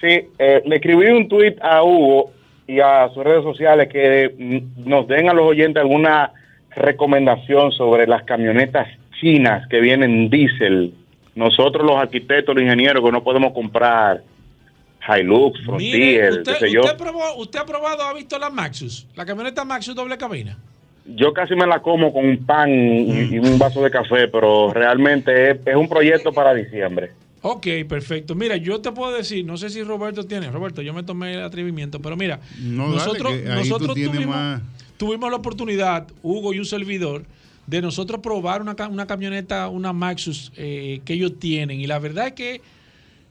Sí, eh, le escribí un tuit a Hugo y a sus redes sociales que mm, nos den a los oyentes alguna recomendación sobre las camionetas chinas que vienen diésel. Nosotros los arquitectos, los ingenieros que no podemos comprar Hilux, Mire, Frontier, usted, qué sé yo. usted probó- usted ha probado, ha visto la Maxus, la camioneta Maxus doble cabina. Yo casi me la como con un pan y, un vaso de café, pero realmente es, es un proyecto para diciembre. Ok, perfecto. Mira, yo te puedo decir, no sé si Roberto tiene, Roberto, yo me tomé el atrevimiento, pero mira, No, nosotros, nosotros tuvimos, tuvimos la oportunidad, Hugo y un servidor, de nosotros probar una, una camioneta, una Maxus eh, que ellos tienen. Y la verdad es que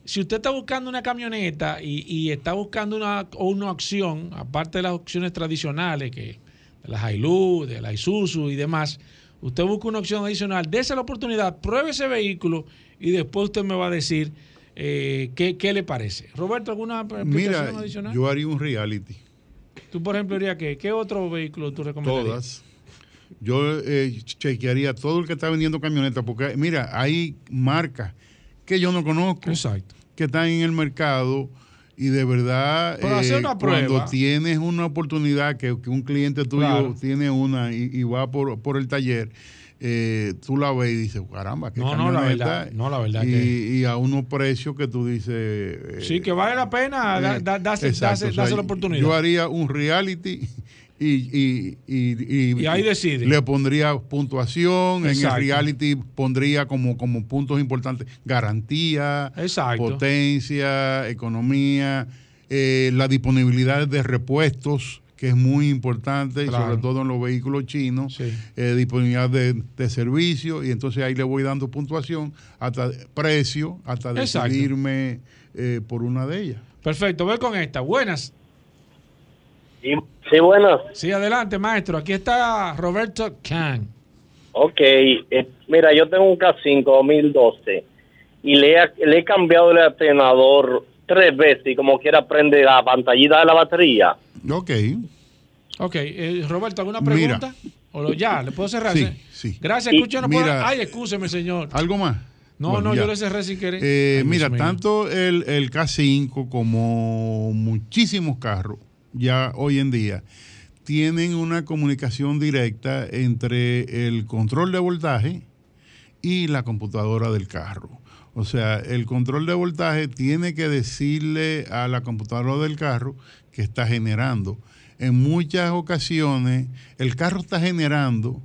si usted está buscando una camioneta y, y está buscando una, una opción, aparte de las opciones tradicionales, que de la Hilux, de la Isuzu y demás, usted busca una opción adicional, dése la oportunidad, pruebe ese vehículo y después usted me va a decir eh, qué, qué le parece. Roberto, ¿alguna explicación Mira, adicional? yo haría un reality. Tú, por ejemplo, dirías que, ¿qué otro vehículo tú recomendarías? Todas. Yo eh, chequearía todo el que está vendiendo camionetas, porque mira, hay marcas que yo no conozco, Exacto. que están en el mercado y de verdad, una cuando tienes una oportunidad que, que un cliente tuyo Claro. tiene una y, y va por, por el taller, eh, tú la ves y dices, caramba, qué No, no, la camioneta", verdad, no, la verdad y, que- y a unos precios que tú dices... eh, Sí, que vale la pena da- eh, da- darse, exacto, darse- o sea, darse la oportunidad. Yo haría un reality y, y, y, Y ahí decide. Le pondría puntuación, Exacto. en el reality pondría como, como puntos importantes garantía, Exacto. potencia, economía, eh, la disponibilidad de repuestos que es muy importante, y sobre todo en los vehículos chinos, Sí. eh, disponibilidad de, de servicio, y entonces ahí le voy dando puntuación, hasta precio, hasta Exacto. decidirme eh, por una de ellas. Perfecto, voy con esta. Buenas. Sí, buenas. Sí, adelante, maestro. Aquí está Roberto Khan. Ok, eh, mira, yo tengo un K5 2012 y le, he- le he cambiado el alternador tres veces y como quiera prende la pantallita de la batería. Ok. Ok, eh, Roberto, ¿alguna Mira. pregunta? ¿O lo- ya, ¿le puedo cerrar? Sí. Gracias, por... mira- Ay, excúseme, señor. ¿Algo más? No, Bueno, no, ya. yo le cerré sin querer. Eh, Ay, mira, tanto el, el K5 como muchísimos carros ya hoy en día tienen una comunicación directa entre el control de voltaje y la computadora del carro. O sea, el control de voltaje tiene que decirle a la computadora del carro que está generando. En muchas ocasiones el carro está generando,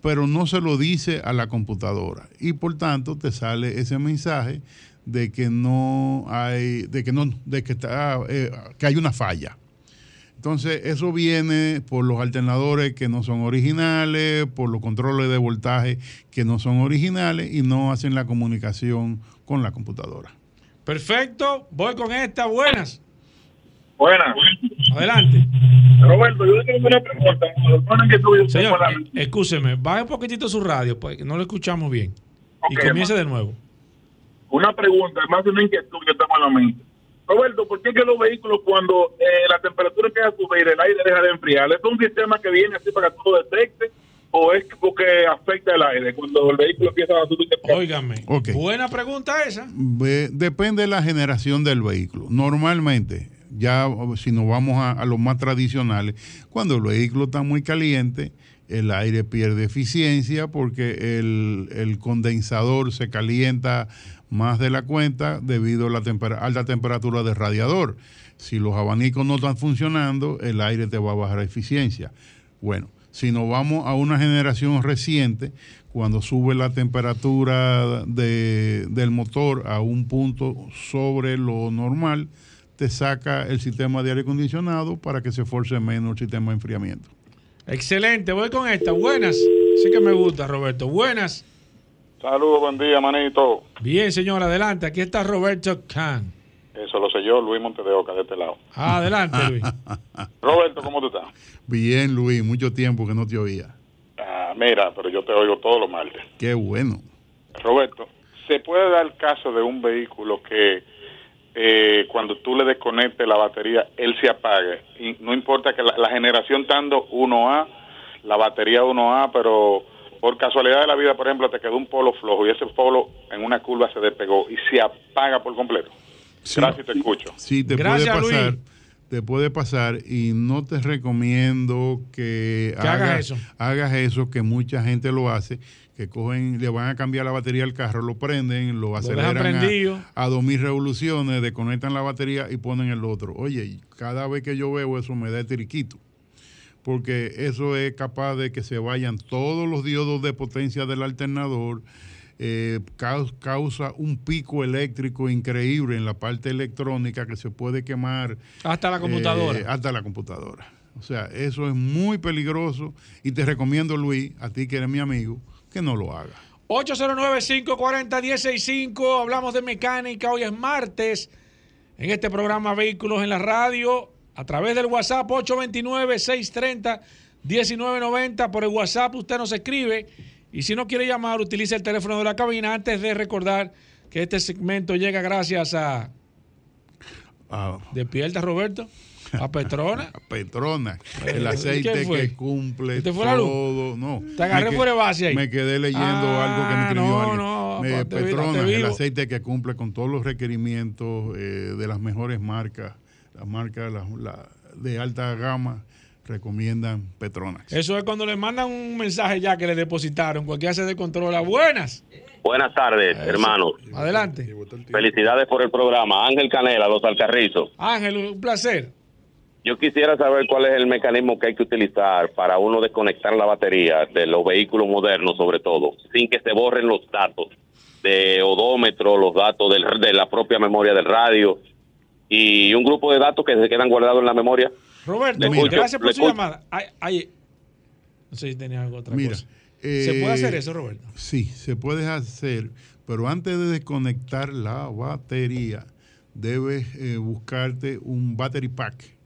pero no se lo dice a la computadora y por tanto te sale ese mensaje de que no hay, de que no, de que está, eh, que hay una falla. Entonces, eso viene por los alternadores que no son originales, por los controles de voltaje que no son originales y no hacen la comunicación con la computadora. Perfecto, voy con esta. Buenas. Buenas. Adelante. Roberto, yo tengo una pregunta. Señor, eh, excúseme, baje un poquitito su radio, pues que no lo escuchamos bien. y comience de nuevo. Una pregunta, más de una inquietud que estamos en la mente. Roberto, ¿por qué que los vehículos cuando eh, la temperatura empieza a subir, el aire deja de enfriar? ¿Es un sistema que viene así para que tú lo detectes o es porque afecta el aire cuando el vehículo empieza a subir temperatura? Óigame, Ok. buena pregunta esa. Depende de la generación del vehículo. Normalmente, ya si nos vamos a, a los más tradicionales, cuando el vehículo está muy caliente, el aire pierde eficiencia porque el, el condensador se calienta más de la cuenta debido a la alta temperatura del radiador. Si los abanicos no están funcionando, el aire te va a bajar eficiencia. Bueno, si nos vamos a una generación reciente, cuando sube la temperatura de- del motor a un punto sobre lo normal, te saca el sistema de aire acondicionado para que se force menos el sistema de enfriamiento. Excelente, voy con esta. Buenas. Sí que me gusta, Roberto. Buenas. Saludos, buen día, manito. Bien, señor, adelante. Aquí está Roberto Khan. Eso lo sé yo, Luis Montedeoca, de este lado. Adelante, (laughs) Luis. Roberto, ¿cómo tú estás? Bien, Luis, mucho tiempo que no te oía. Ah, mira, pero yo te oigo todos los martes. Qué bueno. Roberto, ¿se puede dar el caso de un vehículo que eh, cuando tú le desconectes la batería, él se apague? Y no importa que la, la generación estando 1A, la batería 1A, pero por casualidad de la vida, por ejemplo, te quedó un polo flojo y ese polo en una curva se despegó y se apaga por completo. Gracias, te escucho. Sí, te Gracias, puede pasar. Luis. Te puede pasar y no te recomiendo que, Que hagas eso. hagas eso, que mucha gente lo hace, que cogen, le van a cambiar la batería al carro, lo prenden, lo aceleran prendido. a, a 2000 revoluciones, desconectan la batería y ponen el otro. Oye, cada vez que yo veo eso me da tiriquito porque eso es capaz de que se vayan todos los diodos de potencia del alternador, eh, caus- causa un pico eléctrico increíble en la parte electrónica que se puede quemar. Hasta la computadora. eh, hasta la computadora. O sea, eso es muy peligroso y te recomiendo, Luis, a ti que eres mi amigo, que no lo hagas. 809-540-165. Hablamos de mecánica. Hoy es martes. En este programa Vehículos en la Radio. A través del WhatsApp 829-630-1990. Por el WhatsApp usted nos escribe. Y si no quiere llamar, utilice el teléfono de la cabina. Antes de recordar que este segmento llega gracias a. Ah, Despierta, Roberto. A Petrona. (laughs) Petrona, Eh, el aceite que cumple ¿Te fue la luz? todo. No, Te agarré fuera de base ahí. Me quedé leyendo Ah, algo que me escribió no, alguien. no, Me- Petrona, el aceite que cumple con todos los requerimientos eh, de las mejores marcas, las marcas las- la- de alta gama recomiendan Petronas. Eso es cuando le mandan un mensaje ya que le depositaron. Cualquiera se descontrola. Buenas. Buenas tardes, hermanos. Adelante. Felicidades por el programa. Ángel Canela, Los Alcarrizos. Ángel, un placer. Yo quisiera saber cuál es el mecanismo que hay que utilizar para uno desconectar la batería de los vehículos modernos, sobre todo, sin que se borren los datos de odómetro, los datos del- de la propia memoria del radio y un grupo de datos que se quedan guardados en la memoria. Roberto, escucho, gracias por su escucho. llamada. Ay, ay, no sé si tenía algo otra Mira, cosa. ¿Se puede eh, hacer eso, Roberto? Sí, se puede hacer, pero antes de desconectar la batería, debes eh, buscarte un battery pack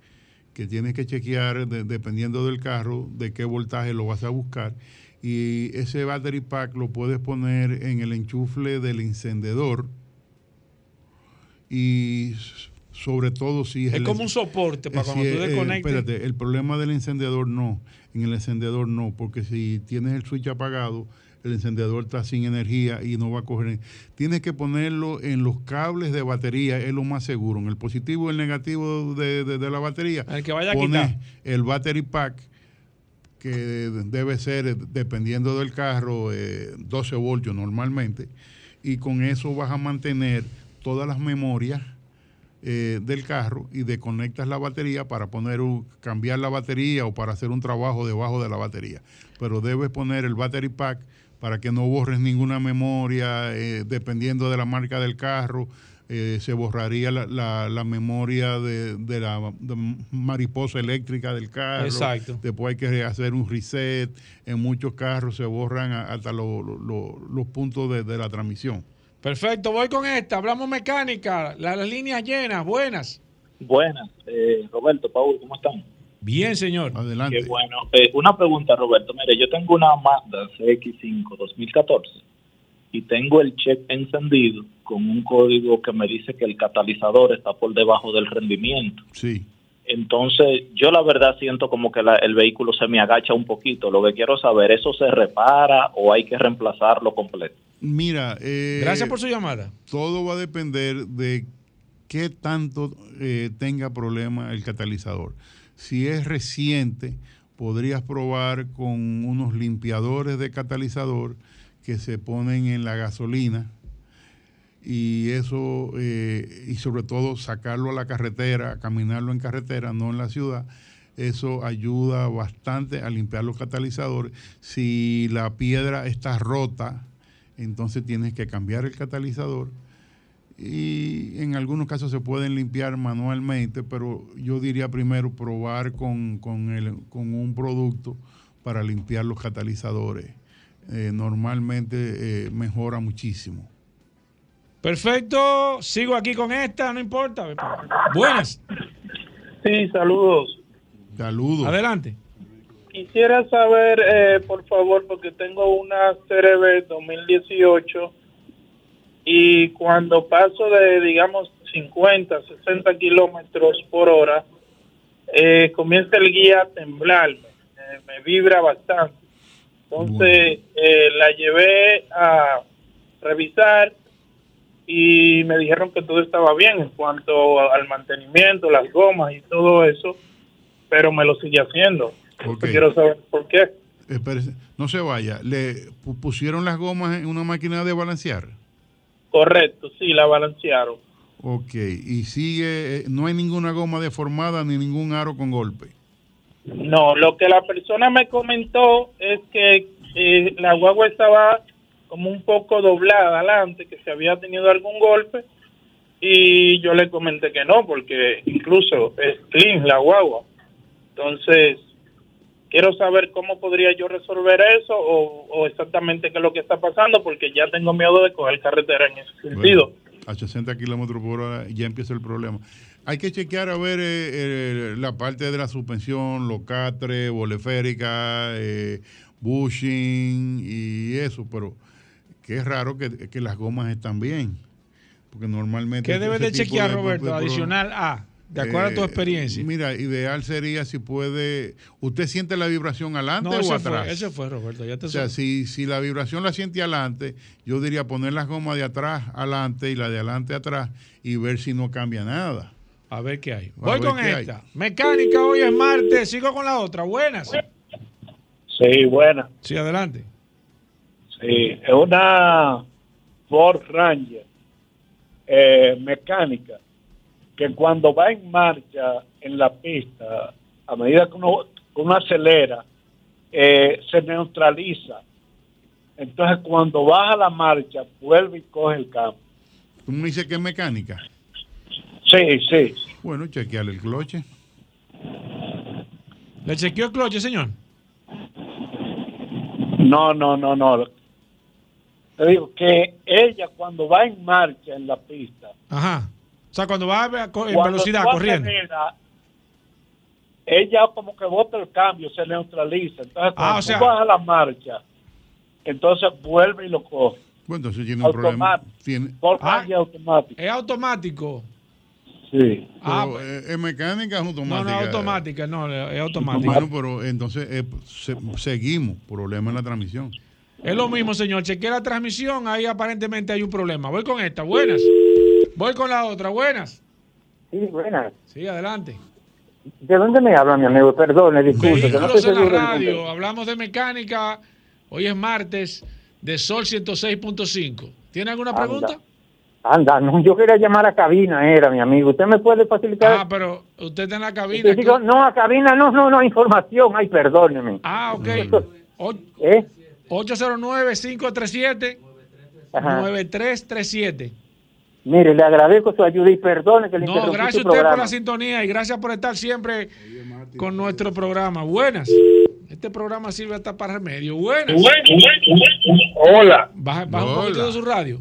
que tienes que chequear de- dependiendo del carro, de qué voltaje lo vas a buscar. Y ese battery pack lo puedes poner en el enchufle del encendedor y sobre todo si es... Es el como un soporte para eh, cuando tú eh, desconectes. espérate, el problema del encendedor no. En el encendedor no, porque si tienes el switch apagado, el encendedor está sin energía y no va a coger. Tienes que ponerlo en los cables de batería, es lo más seguro. En el positivo y el negativo de, de- de la batería. El que vaya a pones quitar. el battery pack, que debe ser, eh, dependiendo del carro, eh, 12 voltios normalmente. Y con eso vas a mantener todas las memorias eh, del carro y desconectas la batería para poner un- cambiar la batería o para hacer un trabajo debajo de la batería. Pero debes poner el battery pack para que no borres ninguna memoria, eh, dependiendo de la marca del carro. eh, se borraría la, la- la memoria de, de la de mariposa eléctrica del carro. Exacto. Después hay que hacer un reset. En muchos carros se borran hasta lo- lo- lo- los puntos de- de la transmisión. Perfecto, voy con esta. Hablamos mecánica. La- Las líneas llenas, buenas. Buenas, eh, Roberto, Paul, ¿cómo están? Bien, señor. Adelante. Qué bueno. Eh, una pregunta, Roberto. Mire, yo tengo una Mazda CX5 2014 y tengo el check encendido con un código que me dice que el catalizador está por debajo del rendimiento. Sí. Entonces, yo la verdad siento como que la- el vehículo se me agacha un poquito. Lo que quiero saber, ¿eso se repara o hay que reemplazarlo completo? Mira, eh, Gracias por su llamada. Todo va a depender de qué tanto eh, tenga problema el catalizador. Si es reciente, podrías probar con unos limpiadores de catalizador que se ponen en la gasolina y eso, eh, y sobre todo sacarlo a la carretera, caminarlo en carretera, no en la ciudad, eso ayuda bastante a limpiar los catalizadores. Si la piedra está rota, entonces tienes que cambiar el catalizador y en algunos casos se pueden limpiar manualmente, pero yo diría primero probar con, con, el- con un producto para limpiar los catalizadores. Eh, normalmente eh, mejora muchísimo. Perfecto, sigo aquí con esta, no importa. Buenas. Sí, saludos. Saludos. Adelante. Quisiera saber, eh, por favor, porque tengo una CRB 2018 y cuando paso de, digamos, 50, 60 kilómetros por hora, eh, comienza el guía a temblarme, eh, me vibra bastante. Entonces eh, la llevé a revisar y me dijeron que todo estaba bien en cuanto al mantenimiento, las gomas y todo eso, pero me lo sigue haciendo. Ok. Quiero saber por qué. Espérese, no se vaya. ¿Le pu- pusieron las gomas en una máquina de balancear? Correcto, sí, la balancearon. Ok. Y sigue, eh, no hay ninguna goma deformada ni ningún aro con golpe. No, lo que la persona me comentó es que eh, la guagua estaba como un poco doblada adelante, que se había tenido algún golpe y yo le comenté que no, porque incluso es clean la guagua. Entonces, quiero saber cómo podría yo resolver eso o, o exactamente qué es lo que está pasando, porque ya tengo miedo de coger carretera en ese sentido. Bueno, a 60 kilómetros por hora ya empieza el problema. Hay que chequear a ver eh, eh, la parte de la suspensión, los catres, boleférica, eh, bushing y eso, pero que es raro que, que las gomas están bien. Porque normalmente. ¿Qué debe de chequear, de- Roberto? de Adicional A, de acuerdo a tu Eh, experiencia. Mira, ideal sería si puede. ¿Usted siente la vibración adelante No, o atrás? fue, ese fue, Roberto. Ya te O sea, si, si la vibración la siente adelante, yo diría poner las gomas de atrás adelante y la de adelante atrás y ver si no cambia nada. A ver qué hay. A Voy con hay. esta. Mecánica, hoy es martes. Sigo con la otra. Buenas. Sí, buena. Sí, adelante. Sí, es una Ford Ranger eh, mecánica que cuando va en marcha en la pista, a medida que uno, que uno acelera, eh, se neutraliza. Entonces, cuando baja la marcha, vuelve y coge el campo. ¿Tú me dices que es mecánica? Sí, sí. Bueno, chequearle el cloche. ¿Le chequeó el cloche, señor? No, no, no, no. Te digo que ella cuando va en marcha en la pista, Ajá. O sea, cuando va en Cuando velocidad, corriendo. aceleras, ella como que bota el cambio, se neutraliza. Entonces, cuando Ah, o sea- tú bajas la marcha, entonces vuelve y lo coge. Bueno, entonces tiene un problema. Automático. Tiene, Por Ah. automático. Es automático. Sí. Ah, pero, eh, ¿Es mecánica o es No, automática? no, es automática. No, es automática. Bueno, pero entonces eh, se- seguimos. Problema en la transmisión. Es lo mismo, señor. Chequeé la transmisión. Ahí aparentemente hay un problema. Voy con esta. Buenas. Voy con la otra. Buenas. Sí, buenas. Sí, adelante. ¿De dónde me habla, mi amigo? Perdone, disculpe. que no estoy en la radio. Hablamos de mecánica. Hoy es martes de Sol 106.5. ¿Tiene alguna pregunta? Anda, no, yo quería llamar a cabina, era mi amigo. ¿Usted me puede facilitar? Ah, pero usted está en la cabina. Yo digo, no, a cabina, no, no, no, información. Ay, perdóneme. Ah, ok. (laughs) ¿Eh? 809-537. Ajá. 9337. Mire, le agradezco su ayuda y perdone que le No, gracias a usted por la sintonía y gracias por estar siempre con nuestro programa. Buenas. Este programa sirve hasta para remedio. Buenas. Hola. Baja, baja un poquito de su radio.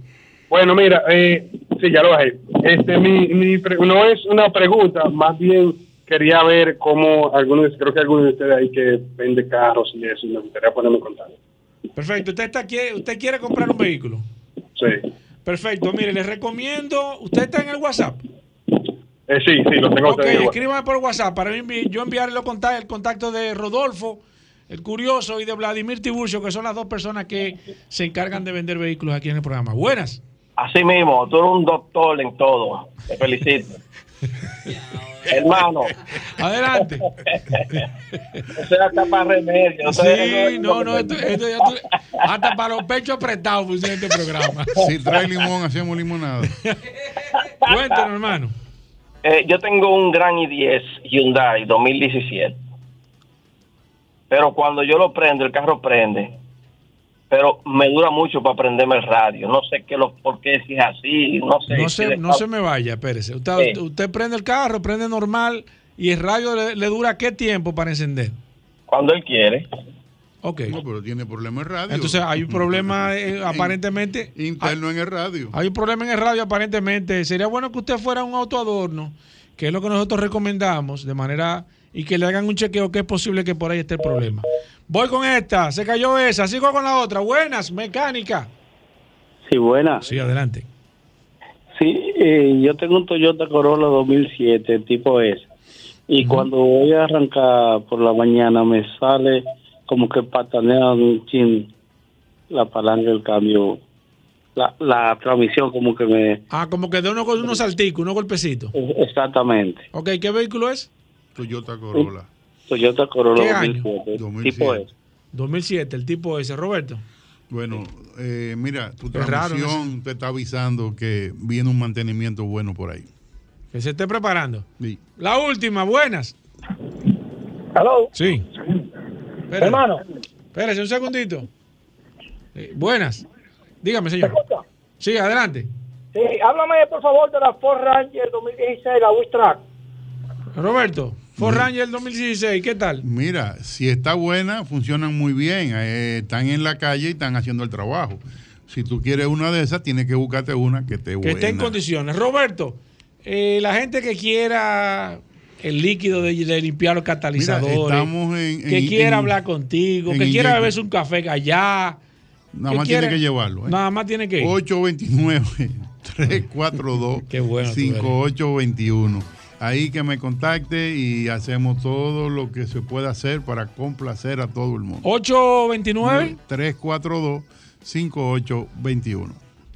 Bueno, mira, eh, sí, ya lo bajé. Este, mi, mi pre- no es una pregunta, más bien quería ver cómo algunos, creo que algunos de ustedes ahí que vende carros y eso, y me gustaría ponerme en contacto. Perfecto. Usted, está, quiere, usted quiere comprar un vehículo. Sí. Perfecto. Mire, le recomiendo. ¿Usted está en el WhatsApp? Eh, sí, sí, lo tengo Ok, escríbame por WhatsApp para yo enviarle el contacto de Rodolfo, el curioso, y de Vladimir Tiburcio, que son las dos personas que se encargan de vender vehículos aquí en el programa. Buenas. Así mismo, tú eres un doctor en todo. Te felicito. (laughs) (laughs) Hermano. Adelante. Eso es hasta para remedio. eso es- Sí, no, no, esto, esto ya tú- hasta para los pechos apretados pusieron este programa. (laughs) Si trae limón, hacemos limonada. (laughs) Cuéntanos, hermano. Eh, yo tengo un Gran i10 Hyundai 2017. Pero cuando yo lo prendo, el carro prende. Pero me dura mucho para prenderme el radio. No sé qué lo, por qué si es así. No sé. No si se, no se me vaya, espérese. Usted, Sí. usted prende el carro, prende normal, y el radio le, le dura qué tiempo para encender. Cuando él quiere. Ok. No, pero tiene problema en radio. Entonces hay un (laughs) problema eh, aparentemente. Interno en el radio. Hay un problema en el radio aparentemente. Sería bueno que usted fuera un autoadorno, que es lo que nosotros recomendamos, de manera y que le hagan un chequeo que es posible que por ahí esté el problema. Voy con esta, se cayó esa, sigo con la otra. Buenas, mecánica. Sí, buena. Sí, adelante. Sí, eh, yo tengo un Toyota Corolla 2007, tipo S. Y cuando voy a arrancar por la mañana me sale como que patanea un chin la palanca del cambio. La, la transmisión como que me... Ah, como que de uno con unos salticos, unos golpecitos. Exactamente. Ok, ¿qué vehículo es? Toyota Corolla. Toyota Corolla ¿Qué año? 2007, tipo S. 2007, el tipo ese, Roberto. Bueno, eh, mira, tu Es raro, transmisión te está avisando que viene un mantenimiento bueno por ahí. Que se esté preparando. Sí. La última, buenas. Hello. Sí. Espérese. Hermano. Espérese un segundito. Eh, buenas. Dígame, señor. Sí, adelante. Sí, háblame por favor de la Ford Ranger 2016, la Wistrack. Roberto, Ford Ranger 2016, ¿qué tal? Mira, si está buena, funcionan muy bien. eh, están en la calle y están haciendo el trabajo. Si tú quieres una de esas, tienes que buscarte una que esté Que buena. esté en condiciones. Roberto, eh, la gente que quiera el líquido de, de limpiar los catalizadores, estamos en- que quiera en- hablar contigo, que quiera beberse un café allá. Nada más tiene que llevarlo. ¿eh? Nada más tiene que ir. 829-342-5821. (laughs) Ahí que me contacte y hacemos todo lo que se pueda hacer para complacer a todo el mundo. 829 342-5821.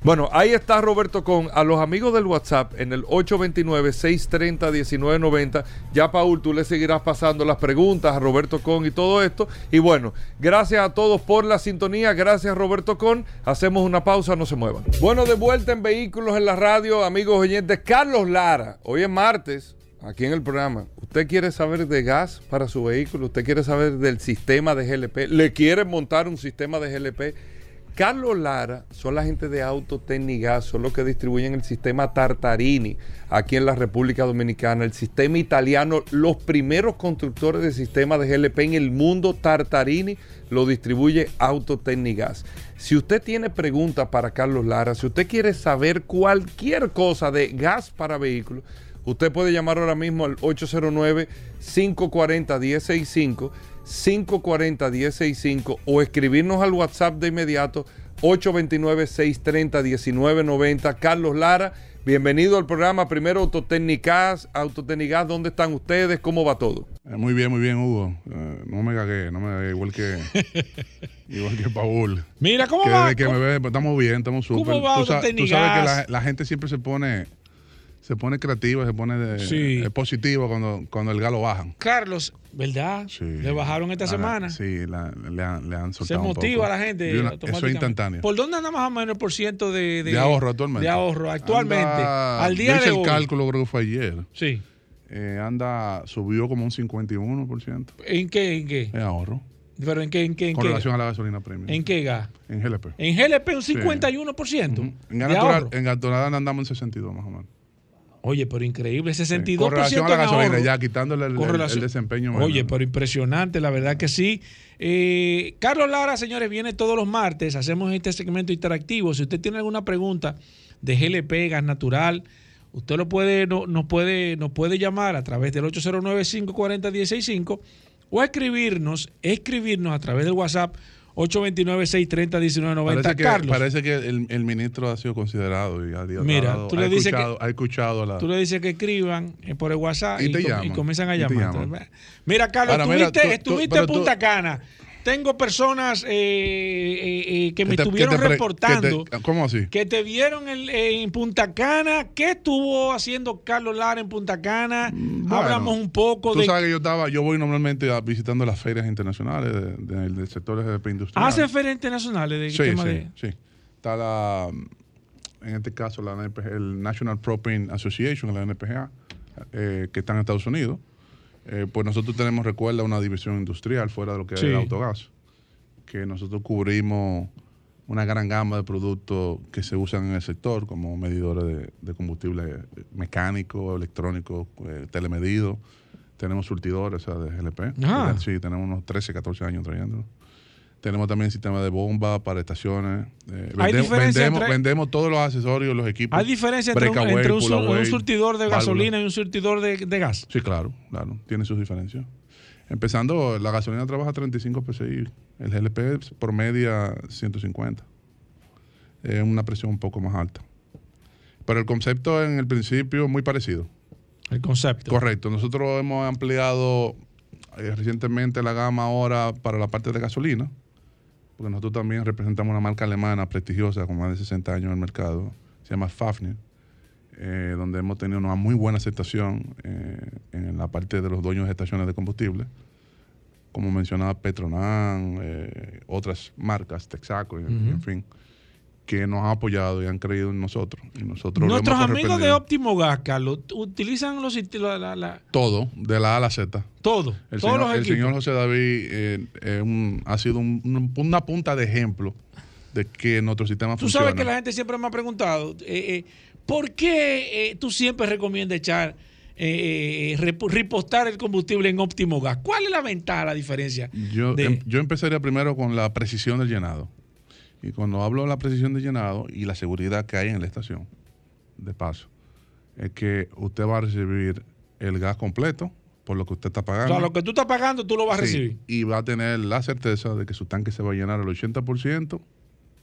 Bueno, ahí está Roberto con a los amigos del WhatsApp en el 829-630-1990. Ya, Paul, tú le seguirás pasando las preguntas a Roberto Con y todo esto. Y bueno, gracias a todos por la sintonía. Gracias, Roberto Con. Hacemos una pausa, no se muevan. Bueno, de vuelta en Vehículos en la Radio, amigos oyentes. Carlos Lara, hoy es martes, aquí en el programa. ¿Usted quiere saber de gas para su vehículo? ¿Usted quiere saber del sistema de GLP? ¿Le quiere montar un sistema de GLP? Carlos Lara son la gente de Autotecnigas, son los que distribuyen el sistema Tartarini aquí en la República Dominicana, el sistema italiano, los primeros constructores de sistemas de GLP en el mundo, Tartarini lo distribuye Autotecnigas. Si usted tiene preguntas para Carlos Lara, si usted quiere saber cualquier cosa de gas para vehículos, Usted puede llamar ahora mismo al 809-540-1065, 540-1065 o escribirnos al WhatsApp de inmediato 829-630-1990. Carlos Lara, bienvenido al programa. Primero Autotécnicas, Autotécnicas, ¿dónde están ustedes? ¿Cómo va todo? Eh, Muy bien, muy bien, Hugo. Eh, no me cagué, no me cagué, igual que (laughs) igual que Paul. Mira, ¿cómo que va? desde que me ve, estamos bien, estamos ¿Cómo súper. va Tú, sabes que la, la gente siempre se pone se pone creativa, se pone de, Sí. positiva cuando, cuando el galo bajan. Carlos, ¿verdad? Le bajaron esta la- semana. Sí, la- le, han, le han Se soltado un motiva poco. a la gente. Una- eso es instantáneo. ¿Por dónde anda más o menos el por ciento de, De ahorro actualmente. De ahorro actualmente. Anda- al día yo de hoy. el cálculo, creo que fue ayer. Sí. Eh, anda, subió como un 51% ¿En qué? ¿En qué? en ahorro. ¿Pero en qué? ¿En qué? En con qué? relación a la gasolina premium. ¿En qué gas? En GLP. En GLP un Sí. 51%. En de gas ahorro. natural, en gas natural andamos en 62 más o menos. Oye, pero increíble, 62% Con relación a la gasolina, ya quitándole el, el- el desempeño. Oye, bueno. pero impresionante, la verdad que sí. Eh, Carlos Lara, señores, viene todos los martes. Hacemos este segmento interactivo. Si usted tiene alguna pregunta de GLP, gas natural, usted lo puede, no- nos, puede, nos puede llamar a través del 809-540-165 o escribirnos, escribirnos a través del WhatsApp 829-630-1990. Parece que, Carlos, parece que el, el ministro ha sido considerado y ha, ha Mira, dado- tú ha le dices que- escuchado, ha escuchado la. tú le dices que escriban eh, por el WhatsApp Y y, com- y comienzan a llamar. Mira, Carlos, Ahora, mira, estuviste, tú- tú- estuviste pero en tú- Punta Cana. Tengo personas eh, eh, eh, que me te- estuvieron te reportando que te- ¿Cómo así? que te vieron en, en Punta Cana. ¿Qué estuvo haciendo Carlos Lara en Punta Cana? Bueno, Hablamos un poco Tú de... sabes que yo estaba, yo voy normalmente a- visitando las ferias internacionales de- de- del sector GDP industrial. ¿Hacen ferias internacionales de Sí, tema sí, de...? sí. Está la, en este caso, la NPG, el National Propane Association, la NPGA, eh, que está en Estados Unidos. Eh, pues nosotros tenemos, recuerda, una división industrial fuera de lo que Sí. es el autogas, que nosotros cubrimos una gran gama de productos que se usan en el sector, como medidores de, de combustible mecánico, electrónico, eh, telemedido. Tenemos surtidores o sea, de GLP. Ah. Sí, tenemos unos 13, 14 años trayéndolo. Tenemos también sistema de bomba para estaciones. Eh, Hay vendemos, vendemos, entre- vendemos todos los accesorios, los equipos. ¿Hay diferencia entre un, entre surtidor de válvula. gasolina y un surtidor de, de gas? Sí, claro, claro. Tiene sus diferencias. Empezando, la gasolina trabaja 35 PSI. El GLP por media 150. Es una presión un poco más alta. Pero el concepto en el principio es muy parecido. El concepto. Correcto. Nosotros hemos ampliado eh, recientemente la gama ahora para la parte de gasolina, porque nosotros también representamos una marca alemana prestigiosa con más de 60 años en el mercado, se llama Fafnir, eh, donde hemos tenido una muy buena aceptación eh, en la parte de los dueños de estaciones de combustible, como mencionaba Petronan, eh, otras marcas, Texaco, Ujú. en fin, que nos han apoyado y han creído en nosotros. Y nosotros Nuestros amigos de. Óptimo Gas, Carlos, utilizan los la- la- la- Todo, de la A a la Z. todo, El, todos señor, los el señor José David eh, eh, un- ha sido un- un- una punta de ejemplo de que nuestro sistema Tú funciona. sabes que la gente siempre me ha preguntado, eh, eh, ¿por qué tú siempre recomiendas echar, eh, eh, rep- ripostar el combustible en óptimo gas? ¿Cuál es la ventaja, la diferencia? Yo, de- em- yo empezaría primero con la precisión del llenado. Y cuando hablo de la precisión del llenado y la seguridad que hay en la estación, de paso, es que usted va a recibir el gas completo por lo que usted está O pagando. sea, lo que tú estás pagando, tú lo vas a recibir. Y va a tener la certeza de que su tanque se va a llenar al 80%.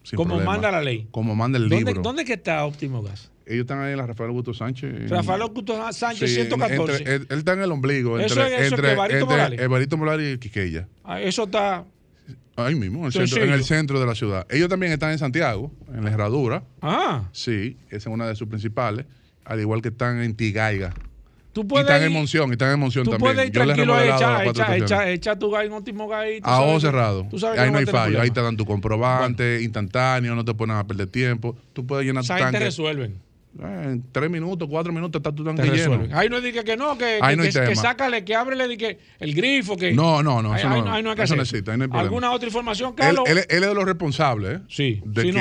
sin Como problema. manda la ley. Como manda el ¿Dónde, libro. ¿Dónde que está óptimo gas? Ellos están ahí en la Rafael Augusto Sánchez. Rafael Augusto Sánchez, Sí, 114. entre- él, él está en el ombligo. Eso Entre, es- eso es entre, Evaristo entre Morales. Evaristo Morales y Quiqueya. Ah, Eso está... Ahí mismo, en el, centro, en el centro de la ciudad. Ellos también están en Santiago, en la Herradura. Ah. Sí, esa es una de sus principales. Al igual que están en Tigaiga. Tú Y puedes están en Monción, y están en Monción Tú también. puedes ir Yo tranquilo ahí, echa, echa, echa, echa tu gas ahí. tú A ojo cerrado. Tú sabes Ahí no hay fallo. Ahí te dan tu comprobante instantáneo, no te ponen a perder tiempo. Tú puedes llenar tu tanque. resuelven. Eh, en tres minutos, cuatro minutos está tu tanque lleno. Ahí no de que, no, que, que, no hay que- que tema. sácale, que ábrele que el grifo, que. No, no, no, Ahí, eso ahí no- ahí no hay que eso hacer. no hay problema. ¿Alguna otra información, Carlos? él- él es de los responsables ¿eh? Sí, de, sí,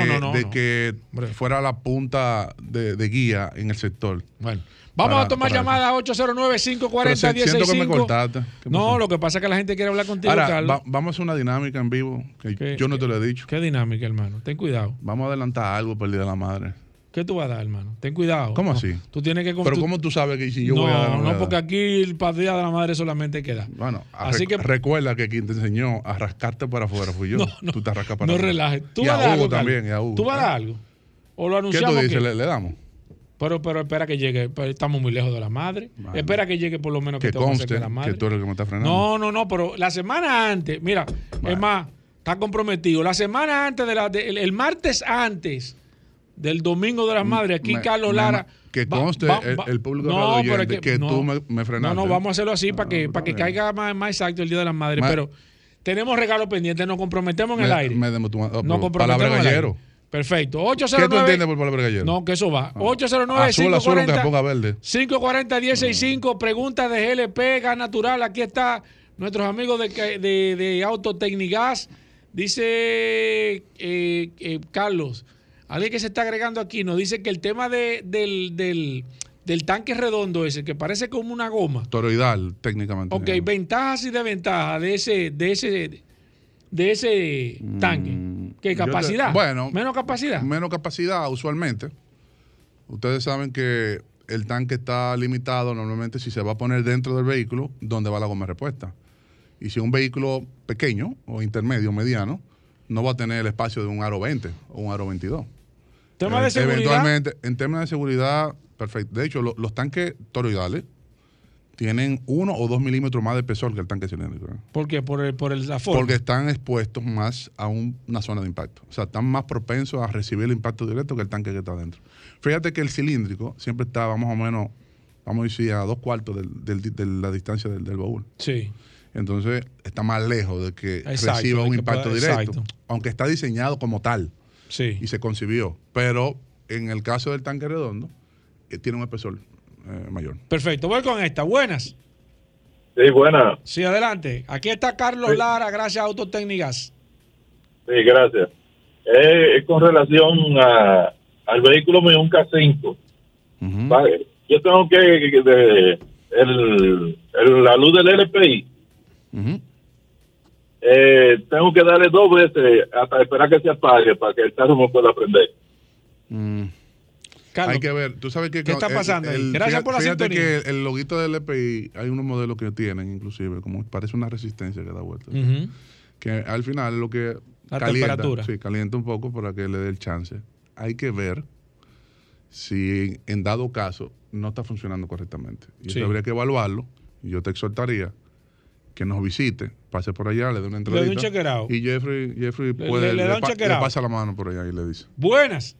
que, de fuera la punta de, de guía en el sector. Bueno, Vamos Para- a tomar para- llamada Pero si- 809-540-165. siento que me cortaste. ¿Qué No, lo que pasa es que la gente quiere hablar contigo, Ahora, Carlos. va- vamos a hacer una dinámica en vivo que ¿Qué- yo no te lo he dicho. ¿Qué dinámica, hermano? Ten cuidado. Vamos a adelantar algo por el Día de la Madre. ¿Qué tú vas a dar, hermano? Ten cuidado. ¿Cómo No, así? Tú tienes que... Pero tú- ¿cómo tú sabes que si yo no, voy a dar? no, porque aquí el Día de la Madre solamente queda. Bueno, Así que- recuerda que quien te enseñó a rascarte para afuera fui yo. (laughs) Tú te rascas para No afuera. relajes. ¿Tú y vas a dar Hugo algo, también, y a Hugo. ¿Tú vas a dar algo? ¿O lo ¿Qué tú anunciamos? dices? que- ¿Le, le damos? Pero, pero espera que llegue. Estamos muy lejos de la madre. Espera que llegue por lo menos que, Que te conste con la madre. que tú eres el que me está frenando. No, no, no, pero la semana antes, mira, es más, está comprometido. La semana antes, de la, de- el, el martes antes del Domingo de las Madres, aquí Me- Carlos me- Lara. que conste va- el- va- el público no, oyente es que no, tú me- me frenaste. No, no, vamos a hacerlo así para que, para que caiga más, más exacto el Día de las Madres. Ma- pero tenemos regalos pendientes, nos comprometemos en el aire. me demo- oh, Nos comprometemos palabra gallero. Perfecto. ¿Qué tú 809 entiendes por palabra gallero? No, que eso va. 809 Azul, azul, aunque se 540 ponga verde. 540 165 preguntas de GLP, gas natural. Aquí está nuestros amigos de, de, de Autotecnigas. Dice eh, eh, Carlos, alguien que se está agregando aquí, nos dice que el tema de- del, del, del tanque redondo ese, que parece como una goma. Toroidal, técnicamente. Ok, ventajas y desventajas de ese, de ese, de ese tanque. ¿Qué Mm, te- capacidad? bueno, menos capacidad. Menos capacidad, usualmente. Ustedes saben que el tanque está limitado normalmente si se va a poner dentro del vehículo donde va la goma repuesta. Y si un vehículo pequeño o intermedio, mediano, no va a tener el espacio de un aro 20 o un aro 22. Tema de seguridad. Eventualmente, en términos de seguridad, perfecto. De hecho, lo- los tanques toroidales tienen uno o dos milímetros más de espesor que el tanque cilíndrico. ¿Por qué? Por, el, por el- la forma. Porque están expuestos más a un- una zona de impacto. O sea, están más propensos a recibir el impacto directo que el tanque que está adentro. Fíjate que el cilíndrico siempre está más o menos, vamos a decir, a dos cuartos del- del- de la distancia del, del baúl. Sí. Entonces, está más lejos de que Exacto, reciba un impacto directo. exacto. Aunque está diseñado como tal. Sí. Y se concibió. Pero en el caso del tanque redondo, eh, tiene un espesor eh, mayor. Perfecto, voy con esta. Buenas. Sí, buena. Sí, adelante. Aquí está Carlos Sí. Lara, gracias a Autotécnicas. Sí, gracias. Eh, es con relación a, al vehículo mío, un K5. Vale. Yo tengo que, que- de- el, el- la luz del LPI, eh, tengo que darle dos veces hasta esperar que se apague para que el carro me pueda prender. Mm. Carlos, hay que ver, tú sabes que ¿qué está pasando el- Gracias fíjate- por la fíjate sintonía. que el loguito del EPI hay unos modelos que tienen inclusive como parece una resistencia que da vuelta. Que al final lo que La calienta, temperatura. sí, calienta un poco para que le dé el chance. Hay que ver si en dado caso no está funcionando correctamente. Y Sí. eso habría que evaluarlo. Y yo te exhortaría que nos visite, pase por allá, le dé una Le un chequeado. Y Jeffrey, puede, le- le da un pasa la mano por allá y le dice. Buenas.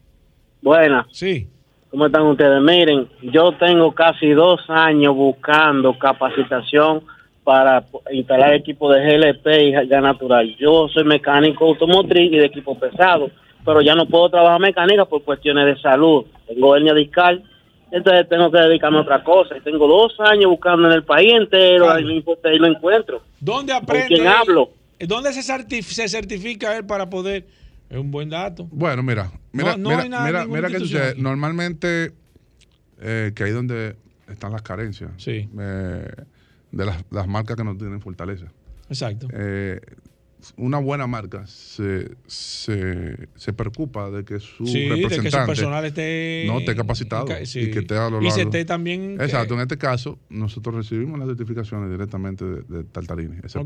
Buenas. Sí. ¿Cómo están ustedes? Miren, yo tengo casi dos años buscando capacitación para instalar equipo de GLP y gas natural. Yo soy mecánico automotriz y de equipo pesado, pero ya no puedo trabajar mecánica por cuestiones de salud. Tengo hernia discal, entonces tengo que dedicarme a otra cosa. Y tengo dos años buscando en el país entero y no importa, y lo encuentro. ¿Dónde ¿Con aprende? quién él? hablo? ¿Dónde se, certif- se certifica él para poder? Es un buen dato. Bueno, mira, mira, No- no mira, hay nada, mira, mira sucede. aquí. Normalmente, eh, que ahí donde están las carencias Sí. eh, de las, las marcas que no tienen fortaleza. Exacto. Eh, una buena marca se, se, se preocupa de que su Sí, de que su representante personal esté- no esté capacitado sí. y que esté a lo Y se largo. esté también que- Exacto, en este caso, nosotros recibimos las certificaciones directamente de, de Tartarini, SPA.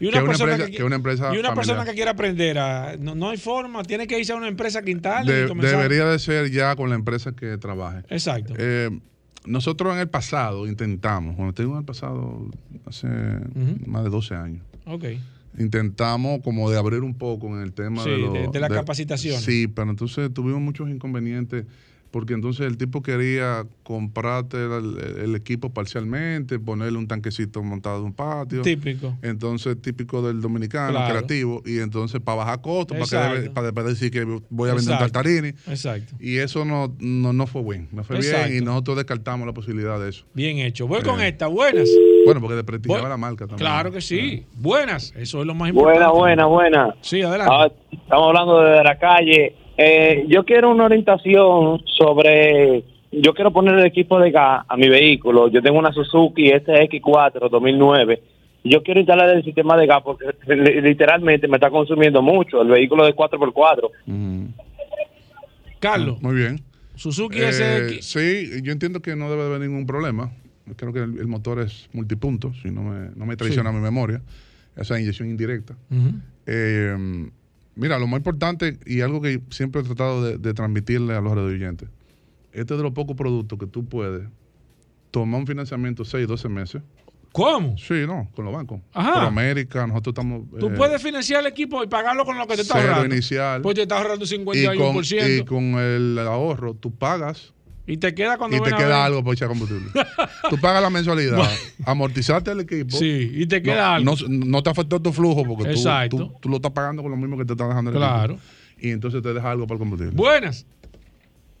Y Que una, una persona empresa- que, que una empresa y una persona que quiera aprender, a, no, no hay forma, tiene que irse a una empresa que instale De- y comenzar. debería de ser ya con la empresa que trabaje. Exacto. Eh, nosotros en el pasado intentamos, cuando te digo en el pasado, hace más de 12 años, Ok. Intentamos como de abrir un poco en el tema Sí, de, lo- de- de la capacitación. Sí, pero entonces tuvimos muchos inconvenientes porque entonces el tipo quería comprarte el, el equipo parcialmente, ponerle un tanquecito montado en un patio. Típico. Entonces, típico del dominicano, Claro. creativo, y entonces para bajar costos, para, que para después decir que voy a vender un tartarini. Exacto. Y eso no, no, no fue bueno, no fue bien y nosotros descartamos la posibilidad de eso. Bien hecho. Voy con Eh, esta. Buenas. Bueno, porque desprestigiaba la marca también. Claro que sí. Buenas. Eso es lo más importante. Buena, buena, buena. Sí, adelante. Ah, estamos hablando de la calle. Eh, yo quiero una orientación sobre. Yo quiero poner el equipo de gas a mi vehículo. Yo tengo una Suzuki SX4 2009. Yo quiero instalar el sistema de gas porque li- literalmente me está consumiendo mucho. El vehículo de 4x4. Carlos. Muy bien. Suzuki Eh, SX. Sí, yo entiendo que no debe haber ningún problema. Creo que el, el motor es multipunto, si no me, no me traiciona Sí. mi memoria. Esa inyección indirecta. Eh, mira, lo más importante y algo que siempre he tratado de, de transmitirle a los radioyentes, este es de los pocos productos que tú puedes tomar un financiamiento 6, 12 meses. ¿Cómo? Sí, no, con los bancos. Ajá. Por América, nosotros estamos... Tú eh, puedes financiar el equipo y pagarlo con lo que te está ahorrando. inicial. Pues te está ahorrando y con, 51%. y con el ahorro, tú pagas Y te queda cuando y te queda algo para echar combustible. tú pagas la mensualidad, (laughs) amortizaste el equipo. Sí, y te queda no, algo. No, no te afectó tu flujo porque tú, tú, tú lo estás pagando con lo mismo que te está dejando el Claro. equipo. Y entonces te deja algo para el combustible. Buenas.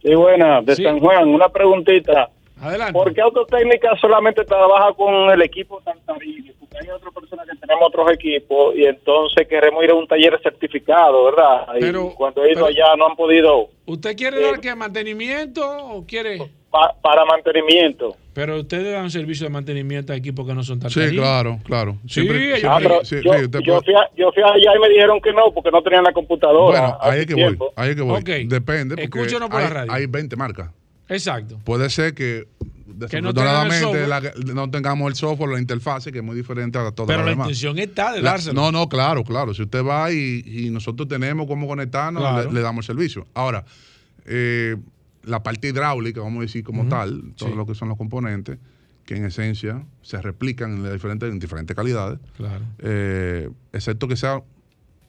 Sí, buena, de Sí. San Juan, una preguntita. Adelante. ¿Por qué Autotécnica solamente trabaja con el equipo Tantarini? Porque hay otras personas que tenemos otros equipos y entonces queremos ir a un taller certificado, ¿verdad? Pero- y cuando he ido allá no han podido ¿Usted quiere dar qué? ¿Mantenimiento o quiere...? pa- para mantenimiento. Pero ustedes dan servicio de mantenimiento a equipos que no son tan Sí, claro, claro. Sí, Siempre, Ah, sí, yo, sí, yo fui a- yo fui allá y me dijeron que no, porque no tenían la computadora. Bueno, ahí es que voy. Ahí es que voy. Ok. Depende. Porque Escúchenos por la hay, radio. hay 20 marcas. Exacto. Puede ser que no desafortunadamente no tengamos el software, la interfase, que es muy diferente a todas Pero las la demás. intención está de dárselo. no, no, claro, claro. Si usted va y, y nosotros tenemos cómo conectarnos, Claro. le, le damos el servicio. Ahora, eh, la parte hidráulica, vamos a decir como tal, todo Sí. lo que son los componentes, que en esencia se replican en, diferentes, en diferentes calidades, Claro. eh, excepto que sea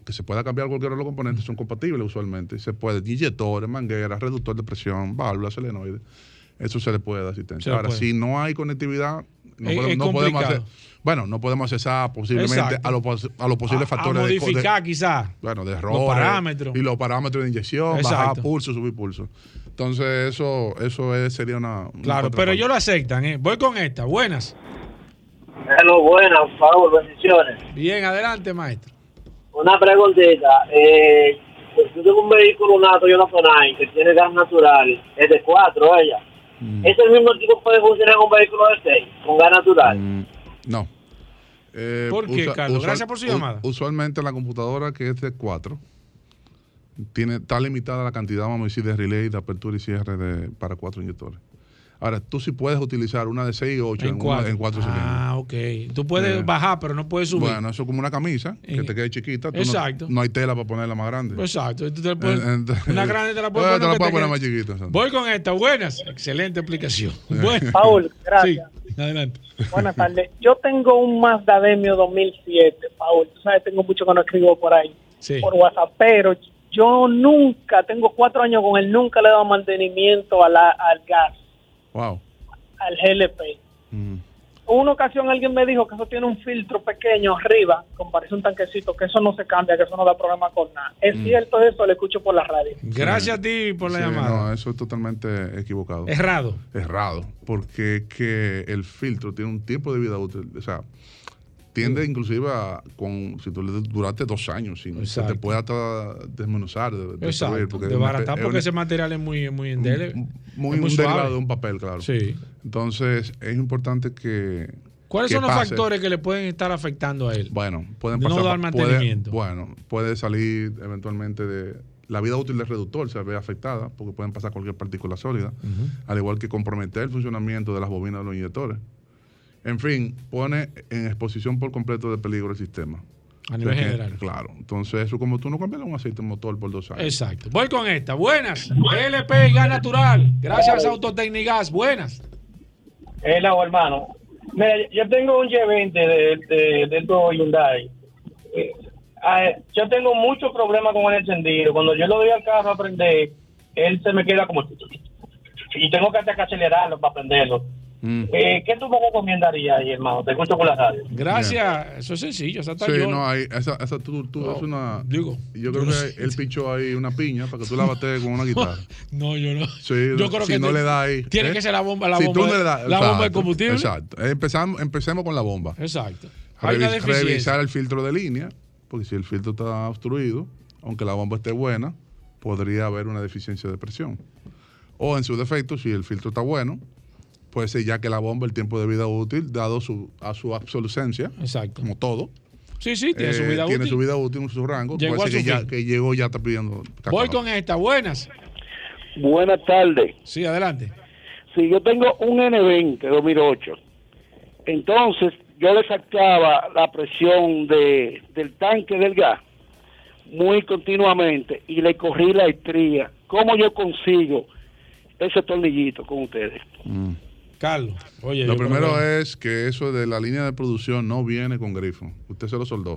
que se pueda cambiar cualquiera de los componentes, son compatibles usualmente. Se puede, inyectores, mangueras, reductor de presión, válvulas, solenoides. Eso se le puede dar asistencia. Ahora, puede. si no hay conectividad, no, Es- podemos, es no podemos hacer. complicado. Bueno, no podemos accesar posiblemente Exacto. a los, a los posibles A- a factores de- modificar de, quizás bueno, de los errores. parámetros. Y los parámetros de inyección, Exacto. bajar pulso, subir pulso. Entonces, eso, eso es- sería una. una Claro, pero ellos lo aceptan, ¿eh? Voy con esta. Buenas. Hello, buenas, por favor, bendiciones. Bien, adelante, maestro. Una preguntita. Eh, pues yo tengo un vehículo, una Toyota Tonai, que tiene gas natural. Es de cuatro, ella. Mm. ¿Es el mismo tipo que puede funcionar con un vehículo de seis, con gas natural? Mm, No. Eh, ¿Por qué, Carlos? Gracias por su llamada. Usualmente la computadora que es de 4 tiene, está limitada la cantidad, vamos a decir, de relay, de apertura y cierre de, para cuatro inyectores. Ahora, tú sí puedes utilizar una de 6 y 8 en, En una- cuatro. en cuatro cilindros. Ah, ok. Tú puedes Eh, bajar, pero no puedes subir. Bueno, eso es como una camisa que En- te quede chiquita. tú Exacto. No, hay tela para ponerla más grande. Exacto. Tú te puedes- Eh, ent- una grande te la puedes Eh, poner. te la que puedes te poner más chiquita. Voy con esta. Buenas. Excelente explicación. Buenas. Paul, gracias. Sí, adelante. Buenas tardes. Yo tengo un Mazda Demio 2007, Paul. Tú sabes, tengo mucho que no escribo por ahí, Sí. por WhatsApp, pero yo nunca, tengo cuatro años con él, nunca le he dado mantenimiento a la- al gas, Wow. al GLP. Una ocasión alguien me dijo que eso tiene un filtro pequeño arriba, como parece un tanquecito, que eso no se cambia, que eso no da problema con nada. ¿Es Mm. cierto eso? Lo escucho por la radio. Gracias a ti por la Sí, llamada. No, eso es totalmente equivocado. Errado. Errado. Porque es que el filtro tiene un tiempo de vida útil. O sea, tiende inclusive a, con, si tú le duraste dos años, sin, se te puede hasta desmenuzar, de, destruir, Exacto. porque De es porque ese material es muy, muy indele. muy, muy un derivado suave. de un papel, claro. Sí. Entonces, es importante que. ¿Cuáles que son los factores que le pueden estar afectando a él? Bueno, pueden No pasar. dar puede- mantenimiento. bueno, puede salir eventualmente de. La vida útil del reductor se ve afectada porque pueden pasar cualquier partícula sólida, al igual que comprometer el funcionamiento de las bobinas de los inyectores. En fin, pone en exposición por completo de peligro el sistema. A nivel O sea que, general. Claro. Entonces, eso como tú no cambias un aceite motor por dos años. Exacto. Voy con esta. Buenas. LP y Gas Natural. Gracias a Autotecnigas. Buenas. Hello, hermano. Mira, yo tengo un G20 de, de, de tu Hyundai. Eh, yo tengo muchos problemas con el encendido. Cuando yo lo doy al carro a prender, él se me queda como... Y tengo que hasta que acelerarlo para prenderlo. Mm. Eh, ¿Qué tú me recomendarías ahí, hermano? Te escucho por la radio. Gracias. Eso es sencillo. Esa Sí, yo. no, hay, esa, esa tú, tú es una. Digo, yo creo yo no que sé. él pichó ahí una piña para que tú la batees con una (laughs) guitarra. No, yo no. Sí, Yo creo si que no te- le da ahí. tiene ¿eh? que ser la bomba- la Si bomba tú no de- le das- la bomba de combustible. Exacto. Empezamos, empecemos con la bomba. Exacto. Hay una Revis- deficiencia. revisar el filtro de línea, porque si el filtro está obstruido, aunque la bomba esté buena, podría haber una deficiencia de presión. O en su defecto, si el filtro está bueno, puede ser ya que la bomba, el tiempo de vida útil, dado su, a su obsolescencia, Exacto. como todo, Sí, sí, tiene su eh, vida tiene útil. su vida útil, su rango, Llegó puede ser que, ya, llegó ya está pidiendo Voy con esta. Buenas. Buenas tardes. Sí, adelante. Sí, yo tengo un N20 2008. Entonces, yo le sacaba la presión de, del tanque del gas muy continuamente y le corrí la estría. ¿Cómo yo consigo ese tornillito con ustedes? Mm. Carlos, oye. Lo primero que- es que eso de la línea de producción no viene con grifo. Usted se lo soldó.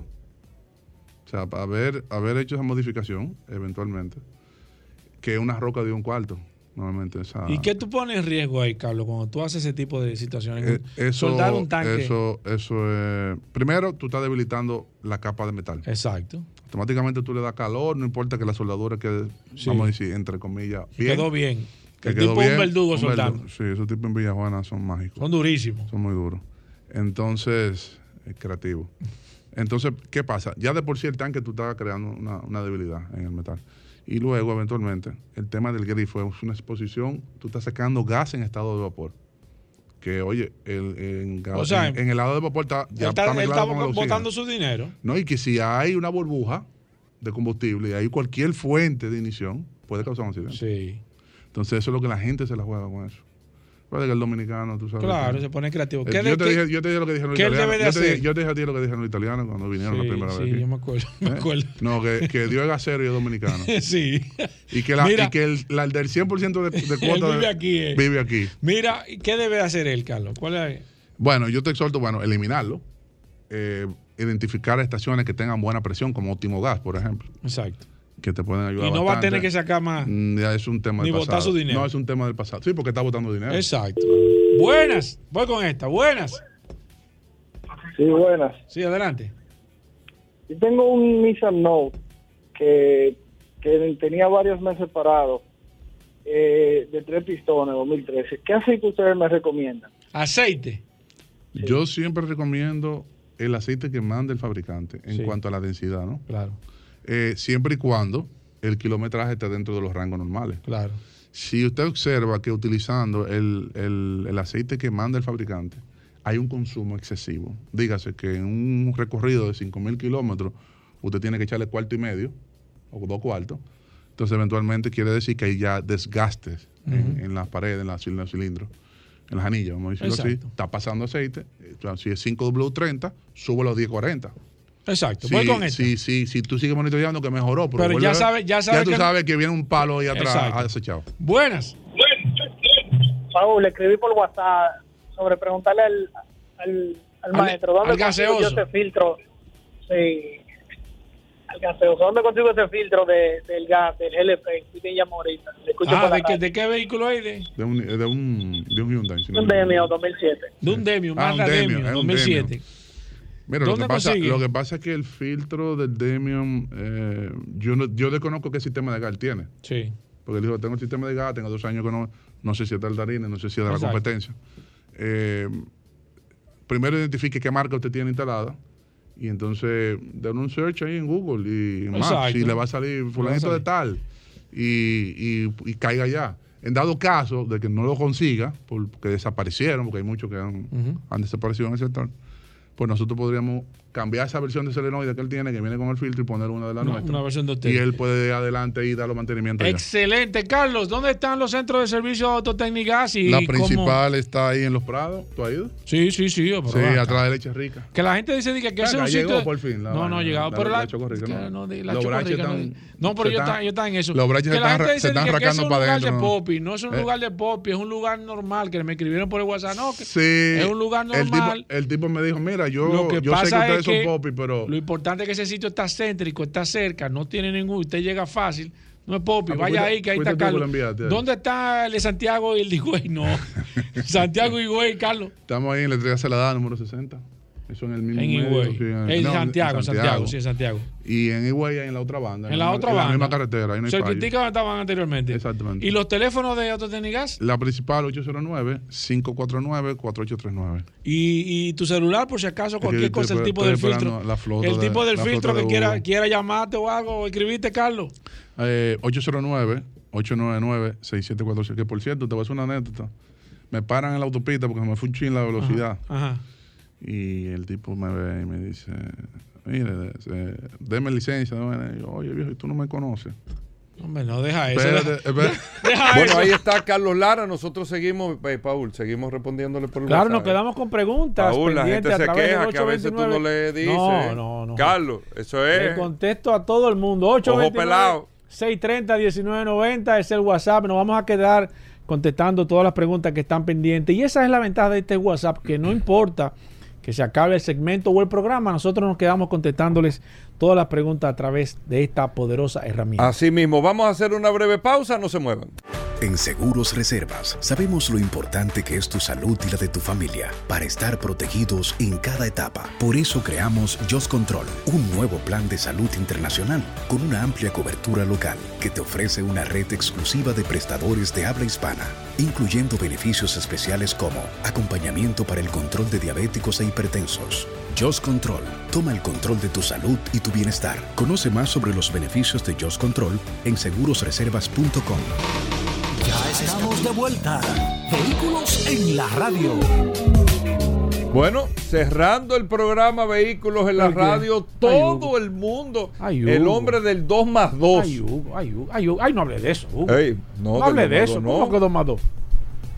O sea, para haber, haber hecho esa modificación, eventualmente, que una roca de un cuarto, normalmente. Esa, ¿Y qué tú pones en riesgo ahí, Carlos, cuando tú haces ese tipo de situaciones? eh, eso, Soldar un tanque. Eso, eso es- Primero, tú estás debilitando la capa de metal. Exacto. Automáticamente tú le das calor, no importa que la soldadura quede, Sí. vamos a decir, entre comillas, Que quedó bien. Que El tipo es un bien, verdugo un verdugo. Sí, esos tipos en Villajuana son mágicos. Son durísimos. Son muy duros. Entonces, es creativo. Entonces, ¿qué pasa? Ya de por sí el tanque tú estás creando una, una debilidad en el metal. Y luego, eventualmente, el tema del grifo es una exposición, tú estás sacando gas en estado de vapor. Que, oye, el, en, ga- O sea, en, en el lado de vapor está, ya él está, está él está botando su dinero. No, y que si hay una burbuja de combustible y hay cualquier fuente de ignición, puede causar un accidente. Sí. Entonces, eso es lo que la gente se la juega con eso. Recuerda que el dominicano, tú sabes. Claro, que- se pone creativo. Eh, ¿Qué de- yo, te qué- dije, yo te dije lo que dijeron los italianos. yo, te dije, hacer? yo te dije a ti lo que dijeron los italianos cuando vinieron Sí, la primera sí, vez. aquí. yo me acuerdo, me ¿Eh? acuerdo. No, que, que Dios es gasero y es dominicano. (laughs) sí. Y que, la, Mira. y que el, la- el del 100% de, de (laughs) cuota vive aquí, eh. vive aquí. Mira, ¿qué debe hacer él, Carlos? ¿Cuál es? Bueno, yo te exhorto, bueno, eliminarlo. identificar estaciones que tengan buena presión, como óptimo gas, por ejemplo. Exacto. Que te pueden ayudar Y no va a tener que sacar más. Mm, Ya es un tema Ni del botar pasado. su dinero. No, es un tema del pasado. Sí, porque está botando dinero. Exacto. Buenas. Voy con esta. Buenas. Sí, buenas. Sí, adelante. Yo tengo un Nissan Note que, que tenía varios meses parado eh, de tres pistones 2013. ¿Qué aceite ustedes me recomiendan? Aceite. Yo siempre recomiendo el aceite que manda el fabricante en Sí. cuanto a la densidad, ¿no? Claro. Eh, siempre y cuando el kilometraje esté dentro de los rangos normales. Claro. Si usted observa que utilizando el, el- el aceite que manda el fabricante hay un consumo excesivo. Dígase que en un recorrido de 5.000 kilómetros, usted tiene que echarle cuarto y medio o dos cuartos. Entonces, eventualmente quiere decir que hay ya desgastes en, las paredes, en, la- en los cilindros, en las anillas, vamos a decirlo así. Está pasando aceite. eh, Si es 5W30, sube los 1040. Exacto. Sí, Voy con esto. sí, sí, si tú sigues monitoreando que mejoró, pero, Pero ya a- sabe- ya sabe tú que- sabes que viene un palo ahí atrás Exacto. acechado. Buenas. Saúl, le escribí por WhatsApp sobre preguntarle al, al, al Al- maestro dónde al consigo yo ese filtro. Sí, al gaseoso. ¿Dónde consigo ese filtro de, del gas, del GLP? Sí que llamo ahorita. Le escucho Ah, por ¿de qué, radio. ¿de qué vehículo hay? De, De un, de un, de un Hyundai. si no Un Demio equivoco. 2007. de un Demio, Ah, un Demio, Demio, es un 2007. Demio. Mira, lo ¿Dónde que, pasa, lo que pasa es que el filtro del Demium, eh, yo, no, yo desconozco qué sistema de gas tiene. Sí. Porque él dijo, tengo el sistema de gas, tengo dos años que no, no sé si es del Darine, no sé si es de la competencia. Eh, primero identifique qué marca usted tiene instalada y entonces den un search ahí en Google y Exacto. y le va a salir fulanito de tal y, y, y caiga allá. En dado caso de que no lo consiga, porque desaparecieron, porque hay muchos que han, desaparecido en el sector, pues nosotros podríamos cambiar esa versión de solenoide que él tiene, que viene con el filtro, y poner una de las Una- nuestras. una versión de usted. Y él puede adelante y darle mantenimiento allá. Excelente. Carlos, ¿dónde están los centros de servicio de autotécnicas? Y La cómo- principal está ahí en Los Prados. ¿Tú has ido? Sí, sí, sí. pero Sí, acá. atrás de Leche Rica. Que la gente dice que, que ese es un llegó sitio. por fin la no, no ha llegado. la- pero la la, Chocorrica, que no. no, la Los braches Chocorrica no- están- No, pero yo están- está, yo está en eso. los braches que se están se están es racando un para lugar adentro, de ¿no? popi. No es un Eh. lugar de popi, es un lugar normal. Que me escribieron por el WhatsApp. No, que es un lugar normal. el tipo me dijo, mira, yo, yo sé que ustedes es son que popi, pero... Lo importante es que ese sitio está céntrico, está cerca, no tiene ningún. Usted llega fácil. No es Popi, Ah, pues vaya ahí que ahí está Carlos. enviaste ahí. ¿Dónde está el de Santiago y el de Higüey? No. (laughs) Santiago y Higüey, Carlos. Estamos ahí en la estrella celada número 60. Eso en el mismo En medio, Higüey. sí, En no, Santiago, Santiago, sí, en Santiago. Y en Higüey, en la otra banda. En la otra En banda. la misma carretera. Ahí no fallo. Cerquitica donde estaban anteriormente. Exactamente. ¿Y los teléfonos de Autotécnicas? La principal 809-549-4839. Y, y tu celular, por si acaso, cualquier cosa, el tipo del filtro. la flota el tipo del filtro que quiera, quiera llamarte o algo, o escribiste, Carlos. Eh, 809-899-6746. Que por cierto, te voy a hacer una anécdota. Me paran en la autopista porque se me fue un chin la velocidad. Ajá. Y el tipo me ve y me dice, mire, eh, deme licencia. deme-". Y yo, Oye, viejo, ¿y tú no me conoces. Hombre, no deja eso. Espérate, espérate. Deja (laughs) Bueno, eso. ahí está Carlos Lara. Nosotros seguimos, eh, Paul, seguimos respondiéndole por el Claro, WhatsApp. nos quedamos con preguntas. Paul, la gente se queja que a veces tú no le 829. dices. No, no, no. Carlos, eso Le es. contesto a todo el mundo. 829 pelado. 630 1990 es el WhatsApp. Nos vamos a quedar contestando todas las preguntas que están pendientes. Y esa es la ventaja de este WhatsApp, que no importa que se acabe el segmento o el programa, nosotros nos quedamos contestándoles todas las preguntas a través de esta poderosa herramienta. Así mismo, vamos a hacer una breve pausa, no se muevan. En Seguros Reservas sabemos lo importante que es tu salud y la de tu familia para estar protegidos en cada etapa. Por eso creamos Just Control, un nuevo plan de salud internacional con una amplia cobertura local que te ofrece una red exclusiva de prestadores de habla hispana, incluyendo beneficios especiales como acompañamiento para el control de diabéticos e hipertensos. Just Control, toma el control de tu salud y tu bienestar. Conoce más sobre los beneficios de Just Control en segurosreservas.com. Ya estamos de vuelta. Vehículos en la radio. Bueno, cerrando el programa Vehículos en la radio, Ay, todo el mundo, Ay, el hombre del 2 más 2. Ay, Hugo, ay, Hugo, ay, Hugo. Ay, no hable de eso, Hugo. Ey, no, no, hable dos de más eso. dos, ¿Cómo no. que dos más dos?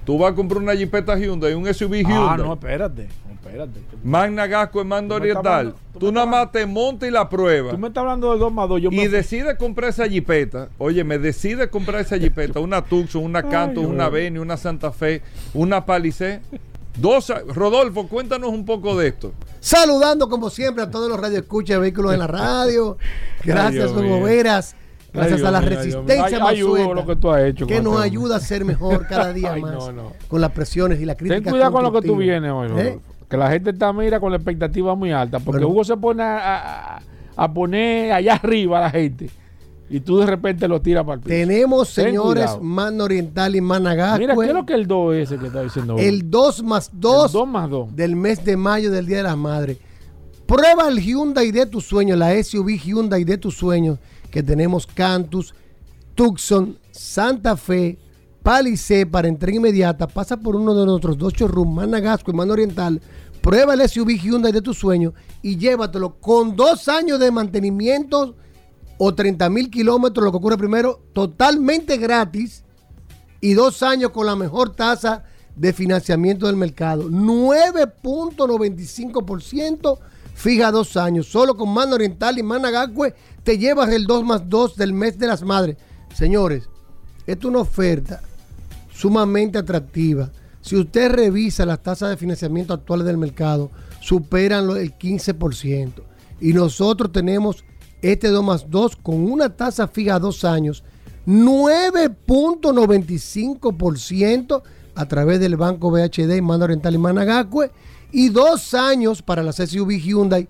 Tú vas a comprar una Jeepeta Hyundai, un SUV Hyundai. Ah, no, espérate. Espérate. Magna Gasco en mando Tú oriental. Tú nada más te montas y la pruebas. Tú me estás hablando de dos más dos. Yo y me- decide comprar esa jipeta, oye, me decide comprar esa jipeta, una Tucson, una Canto, una. Venue, una Santa Fe, una Palisade. Dos, Rodolfo, cuéntanos un poco de esto. Saludando como siempre a todos los radioescuchas de vehículos en la radio. (laughs) Gracias. Hugo Veras. Gracias Ay, a la resistencia lo que tú has hecho que con nos ayuda a ser mejor cada día Ay, más no, no. con las presiones y la crítica. Ten cuidado con lo que tú vienes hoy, ¿Eh? Que la gente está, mira, con la expectativa muy alta. Porque. Hugo se pone a, a- a poner allá arriba a la gente. Y tú de repente lo tiras para el piso. Tenemos, Ten señores. Mano Oriental y Managascue. Mira, ¿qué es lo que el 2 ese que está diciendo? El 2 más 2 2 más 2. del mes de mayo del Día de las Madres. Prueba el Hyundai de tus sueños, la SUV Hyundai de tus sueños, que tenemos Cantus, Tucson, Santa Fe, Palisade para entrega inmediata, pasa por uno de nuestros dos showrooms, Mana Gasco y Mano Oriental, prueba el SUV Hyundai de tu sueño y llévatelo con dos años de mantenimiento o 30 mil kilómetros, lo que ocurre primero, totalmente gratis y dos años con la mejor tasa de financiamiento del mercado. 9.95% fija dos años. Solo con Mano Oriental y Managacue te llevas el 2 más 2 del mes de las madres. Señores, es una oferta sumamente atractiva. Si usted revisa las tasas de financiamiento actuales del mercado, superan el 15%. Y nosotros tenemos este 2 más 2 con una tasa fija a dos años, 9.95% a través del Banco BHD, Mano Oriental y Managacue, y dos años para las SUV Hyundai,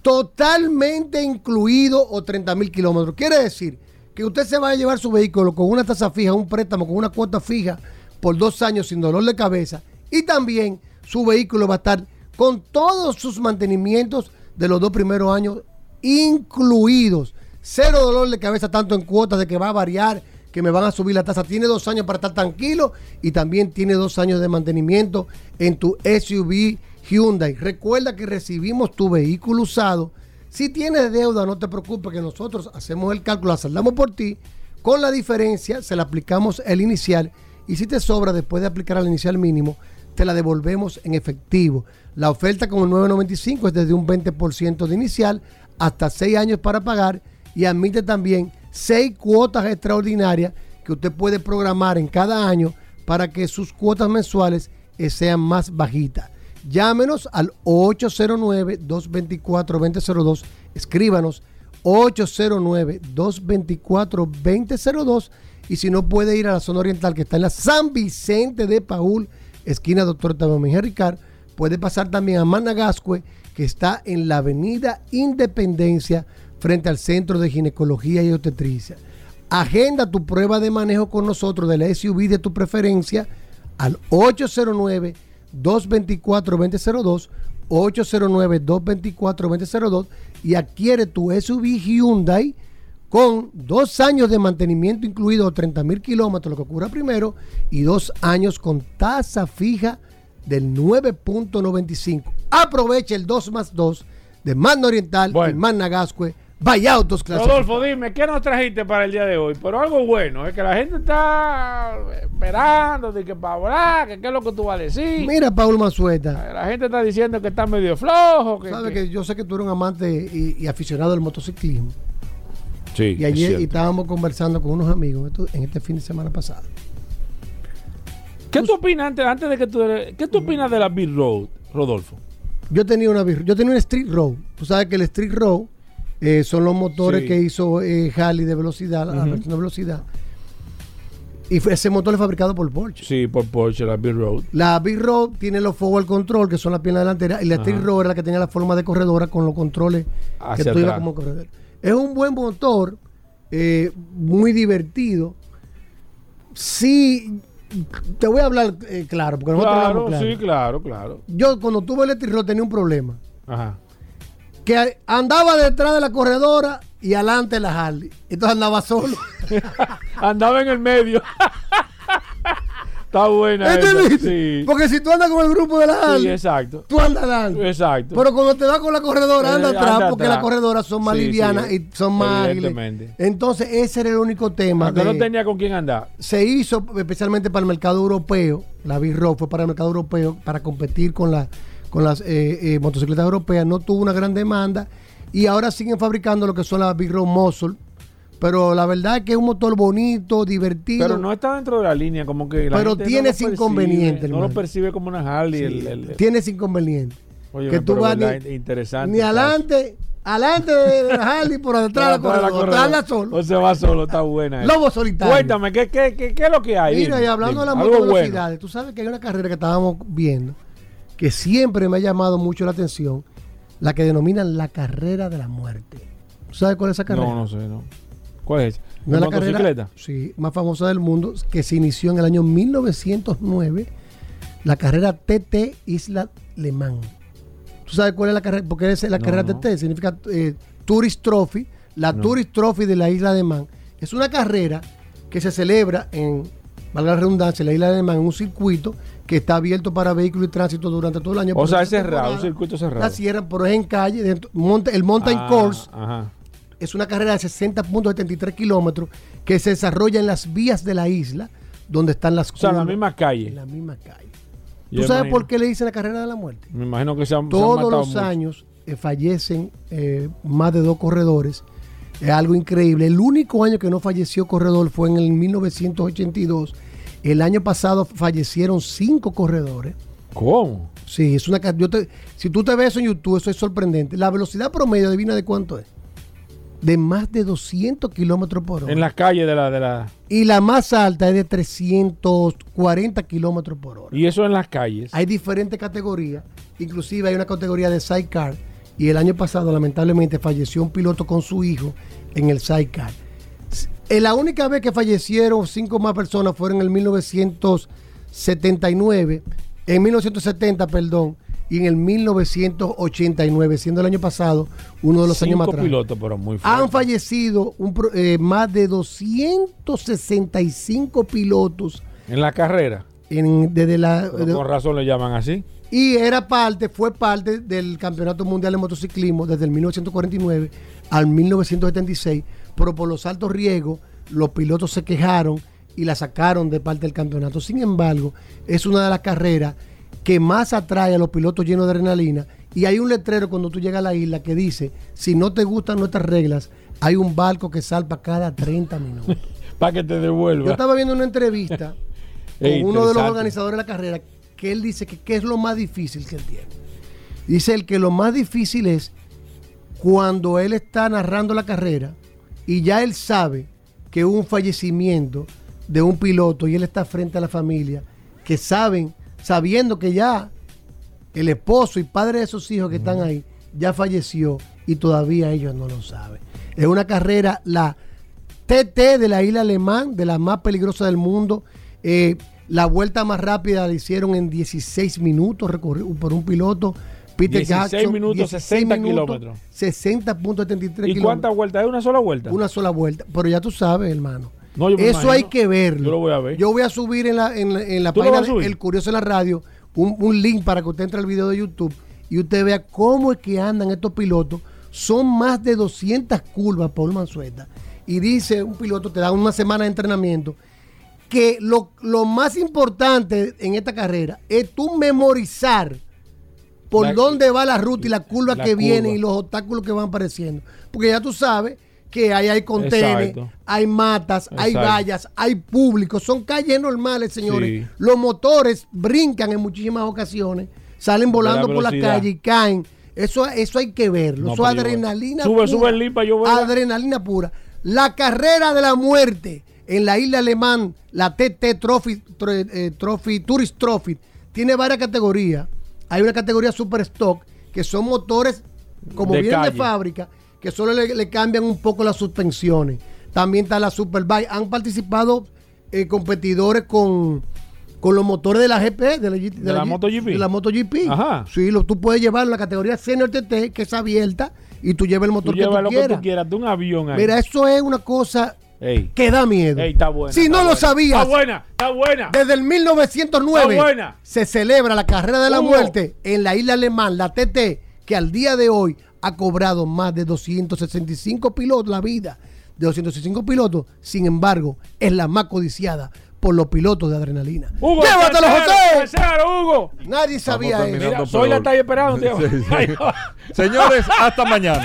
totalmente incluido o 30 mil kilómetros. Quiere decir que usted se va a llevar su vehículo con una tasa fija, un préstamo con una cuota fija por dos años sin dolor de cabeza y también su vehículo va a estar con todos sus mantenimientos de los dos primeros años incluidos. Cero dolor de cabeza tanto en cuotas de que va a variar, que me van a subir la tasa. Tiene dos años para estar tranquilo y también tiene dos años de mantenimiento en tu SUV Hyundai. Recuerda que recibimos tu vehículo usado. Si tienes deuda, no te preocupes que nosotros hacemos el cálculo, la saldamos por ti. Con la diferencia, se le aplicamos el inicial y si te sobra después de aplicar al inicial mínimo, te la devolvemos en efectivo. La oferta con el 995 es desde un 20% de inicial hasta 6 años para pagar y admite también 6 cuotas extraordinarias que usted puede programar en cada año para que sus cuotas mensuales sean más bajitas. Llámenos al 809-224-2002. Escríbanos 809-224-2002. Y si no puede ir a la zona oriental que está en la San Vicente de Paul, esquina Doctor Mejía Ricard, puede pasar también a Managascue, que está en la avenida Independencia, frente al Centro de Ginecología y Obstetricia. Agenda tu prueba de manejo con nosotros de la SUV de tu preferencia al 809-224-2002, 809-224-2002 y adquiere tu SUV Hyundai con dos años de mantenimiento incluido, 30 mil kilómetros, lo que ocurra primero, y dos años con tasa fija del 9.95. Aprovecha el 2 más 2 de Manda Oriental y Manda Gascue. Vaya autos clasificados. Rodolfo, dime, ¿qué nos trajiste para el día de hoy? Pero algo bueno, es que la gente está esperando de que para hablar, que qué es lo que tú vas a decir. Mira, Paul Manzueta. La gente está diciendo que está medio flojo. Que, Sabes que- que yo sé que tú eres un amante y, y aficionado del motociclismo. Sí, Y ayer y estábamos conversando con unos amigos esto- en este fin de semana pasado. ¿Qué tú opinas antes, antes de que tú ¿Qué tú opinas de la Big Road, Rodolfo? Yo tenía una yo tenía un Street Road. Tú sabes que el Street Road eh, son los motores Sí. que hizo eh, Harley de velocidad, la Ujú. versión de velocidad. Y fue- ese motor es fabricado por Porsche. Sí, por Porsche, la Big Road. La Big Road tiene los forward control, que son las piernas delanteras, y la Street Ajá. Road era la que tenía la forma de corredora con los controles Hacia que tú ibas como corredor. Es un buen motor, eh, muy divertido. Sí, te voy a hablar eh, claro, porque nosotros Claro, claro. sí, claro, claro. Yo cuando tuve el Street Road tenía un problema. Ajá. Que andaba detrás de la corredora y adelante la Harley. Entonces andaba solo. (laughs) Andaba en el medio. (laughs) Está buena. Sí. Porque si tú andas con el grupo de la Harley, Sí, exacto. tú andas adelante. Exacto. Pero cuando te vas con la corredora, anda Eh, atrás, anda porque atrás. las corredoras son más Sí, livianas sí. y son más ágiles. Evidentemente. Entonces, ese era el único tema. Aunque de- no tenía con quién andar. se hizo especialmente para el mercado europeo. La Road fue para el mercado europeo para competir con, la, con las eh, eh, motocicletas europeas. No tuvo una gran demanda y ahora siguen fabricando lo que son las Big Road Muscle. Pero la verdad es que es un motor bonito, divertido. Pero no está dentro de la línea, como que. la Pero gente tiene no lo ese percibe, inconveniente, No lo percibe como una Harley. el- el- el- Tiene ese inconveniente. Oye, que tú vas ni, interesante. ni el adelante, adelante de la Harley, por (laughs) Atrás de la corredora. solo. O se va solo, está buena. (laughs) esa. Lobo solitario. Cuéntame, ¿qué, qué, qué, qué es lo que hay? Mira, y hablando dime, de las motovelocidades, tú sabes que hay una carrera que estábamos viendo que siempre me ha llamado mucho la atención, la que denominan la carrera de la muerte. ¿Tú sabes cuál es esa carrera? No, no sé, no. ¿Cuál es? ¿De la carrera sí, más famosa del mundo, que se inició en el año 1909, la carrera TT Isla Le Mans. ¿Tú sabes cuál es la carrera? Porque es la No, carrera no. TT, significa eh, Tourist Trophy, la No. Tourist Trophy de la Isla de Man. Es una carrera que se celebra en valga la redundancia, la isla alemán, un circuito que está abierto para vehículos y tránsito durante todo el año. O sea, es cerrado, un circuito cerrado. La cierran, pero es en calle. dentro- el Mountain Ah, Course Ajá. es una carrera de 60.73 kilómetros que se desarrolla en las vías de la isla, donde están las O sea, en la curvas. misma calle. En la misma calle. Yo ¿Tú sabes imagino- por qué le dicen la carrera de la muerte? Me imagino que se han, se han Todos matado los mucho. años eh, fallecen eh, más de dos corredores. Es algo increíble. El único año que no falleció corredor fue en el 1982. El año pasado fallecieron cinco corredores. ¿Cómo? Sí, es una yo te- si tú te ves eso en YouTube, eso es sorprendente. La velocidad promedio, adivina de cuánto es. De más de 200 kilómetros por hora. En las calles de la, de la. Y la más alta es de 340 kilómetros por hora. Y eso en las calles. Hay diferentes categorías, inclusive hay una categoría de sidecar y el año pasado lamentablemente falleció un piloto con su hijo en el sidecar. Eh, La única vez que fallecieron cinco más personas fueron en el 1979, en 1970, perdón, y en el 1989, siendo el año pasado uno de los años más pilotos, pero muy fuerte. Han fallecido un eh, más de 265 pilotos En la carrera. en- desde la, Pero de- con razón le llaman así. y era parte, fue parte del Campeonato Mundial de Motociclismo desde el 1949 al 1976, pero por los altos riesgos los pilotos se quejaron y la sacaron de parte del campeonato. Sin embargo, es una de las carreras que más atrae a los pilotos llenos de adrenalina y hay un letrero cuando tú llegas a la isla que dice, si no te gustan nuestras reglas, hay un barco que salpa cada 30 minutos. (laughs) Para que te devuelva. Yo estaba viendo una entrevista (laughs) con Ey, uno de los organizadores de la carrera que él dice que qué es lo más difícil que él tiene. Dice él que lo más difícil es cuando él está narrando la carrera y ya él sabe que hubo un fallecimiento de un piloto y él está frente a la familia, que saben, sabiendo que ya el esposo y padre de esos hijos que están ahí ya falleció y todavía ellos no lo saben. Es una carrera, la TT de la isla alemán, de la más peligrosa del mundo. Eh, la vuelta más rápida la hicieron en 16 minutos por un piloto. Peter 16 Jackson, minutos, 60 kilómetros. 60.73 ¿Y kilómetros. cuántas vueltas? ¿Es una sola vuelta? Una sola vuelta. Pero ya tú sabes, hermano. No, yo me Eso imagino. hay que verlo. Yo lo voy a ver. Yo voy a subir en la, en la, en la ¿Tú lo página de? El Curioso en la Radio un, un link para que usted entre al video de YouTube y usted vea cómo es que andan estos pilotos. Son más de 200 curvas, Paul Manzueta. Y dice un piloto, te da una semana de entrenamiento, que lo, lo más importante en esta carrera es tú memorizar por La- dónde va la ruta y la curva la que curva. viene y los obstáculos que van apareciendo. Porque ya tú sabes que ahí hay contenes, Exacto. hay matas, hay vallas, hay público, son calles normales, señores. Sí. Los motores brincan en muchísimas ocasiones, salen volando por la calle y caen. Eso, eso hay que verlo. No, eso yo- adrenalina Sube, pura. sube el link para yo ver. Adrenalina pura. La carrera de la muerte en la isla alemán, la TT Trophy, tro- eh, Trophy, Tourist Trophy, tiene varias categorías. Hay una categoría Super Stock, que son motores como De vienen de calle. fábrica, que solo le, le cambian un poco las suspensiones. También está la Superbike. Han participado eh, competidores con, con los motores de la GP, de la, G- ¿De la G- MotoGP? De la MotoGP. Ajá. Sí, lo, tú puedes llevar la categoría Senior TT, que es abierta, y tú llevas el Tú motor que llevas tú lo que tú quieras, de un avión ahí. Mira, eso es una cosa Ey. que da miedo. Ey, está buena, si está no lo sabías, Está buena, está buena. desde el 1909 Está buena. se celebra la carrera de la Hugo. muerte en la isla alemán, la TT, que al día de hoy ha cobrado más de 265 pilotos la vida de 265 pilotos. Sin embargo, es la más codiciada por los pilotos de adrenalina. Hugo, ¡Llévatelo, José! tercero, Hugo! Nadie sabía eso. Mira, soy la está esperando, tío. Sí, Señores, hasta mañana.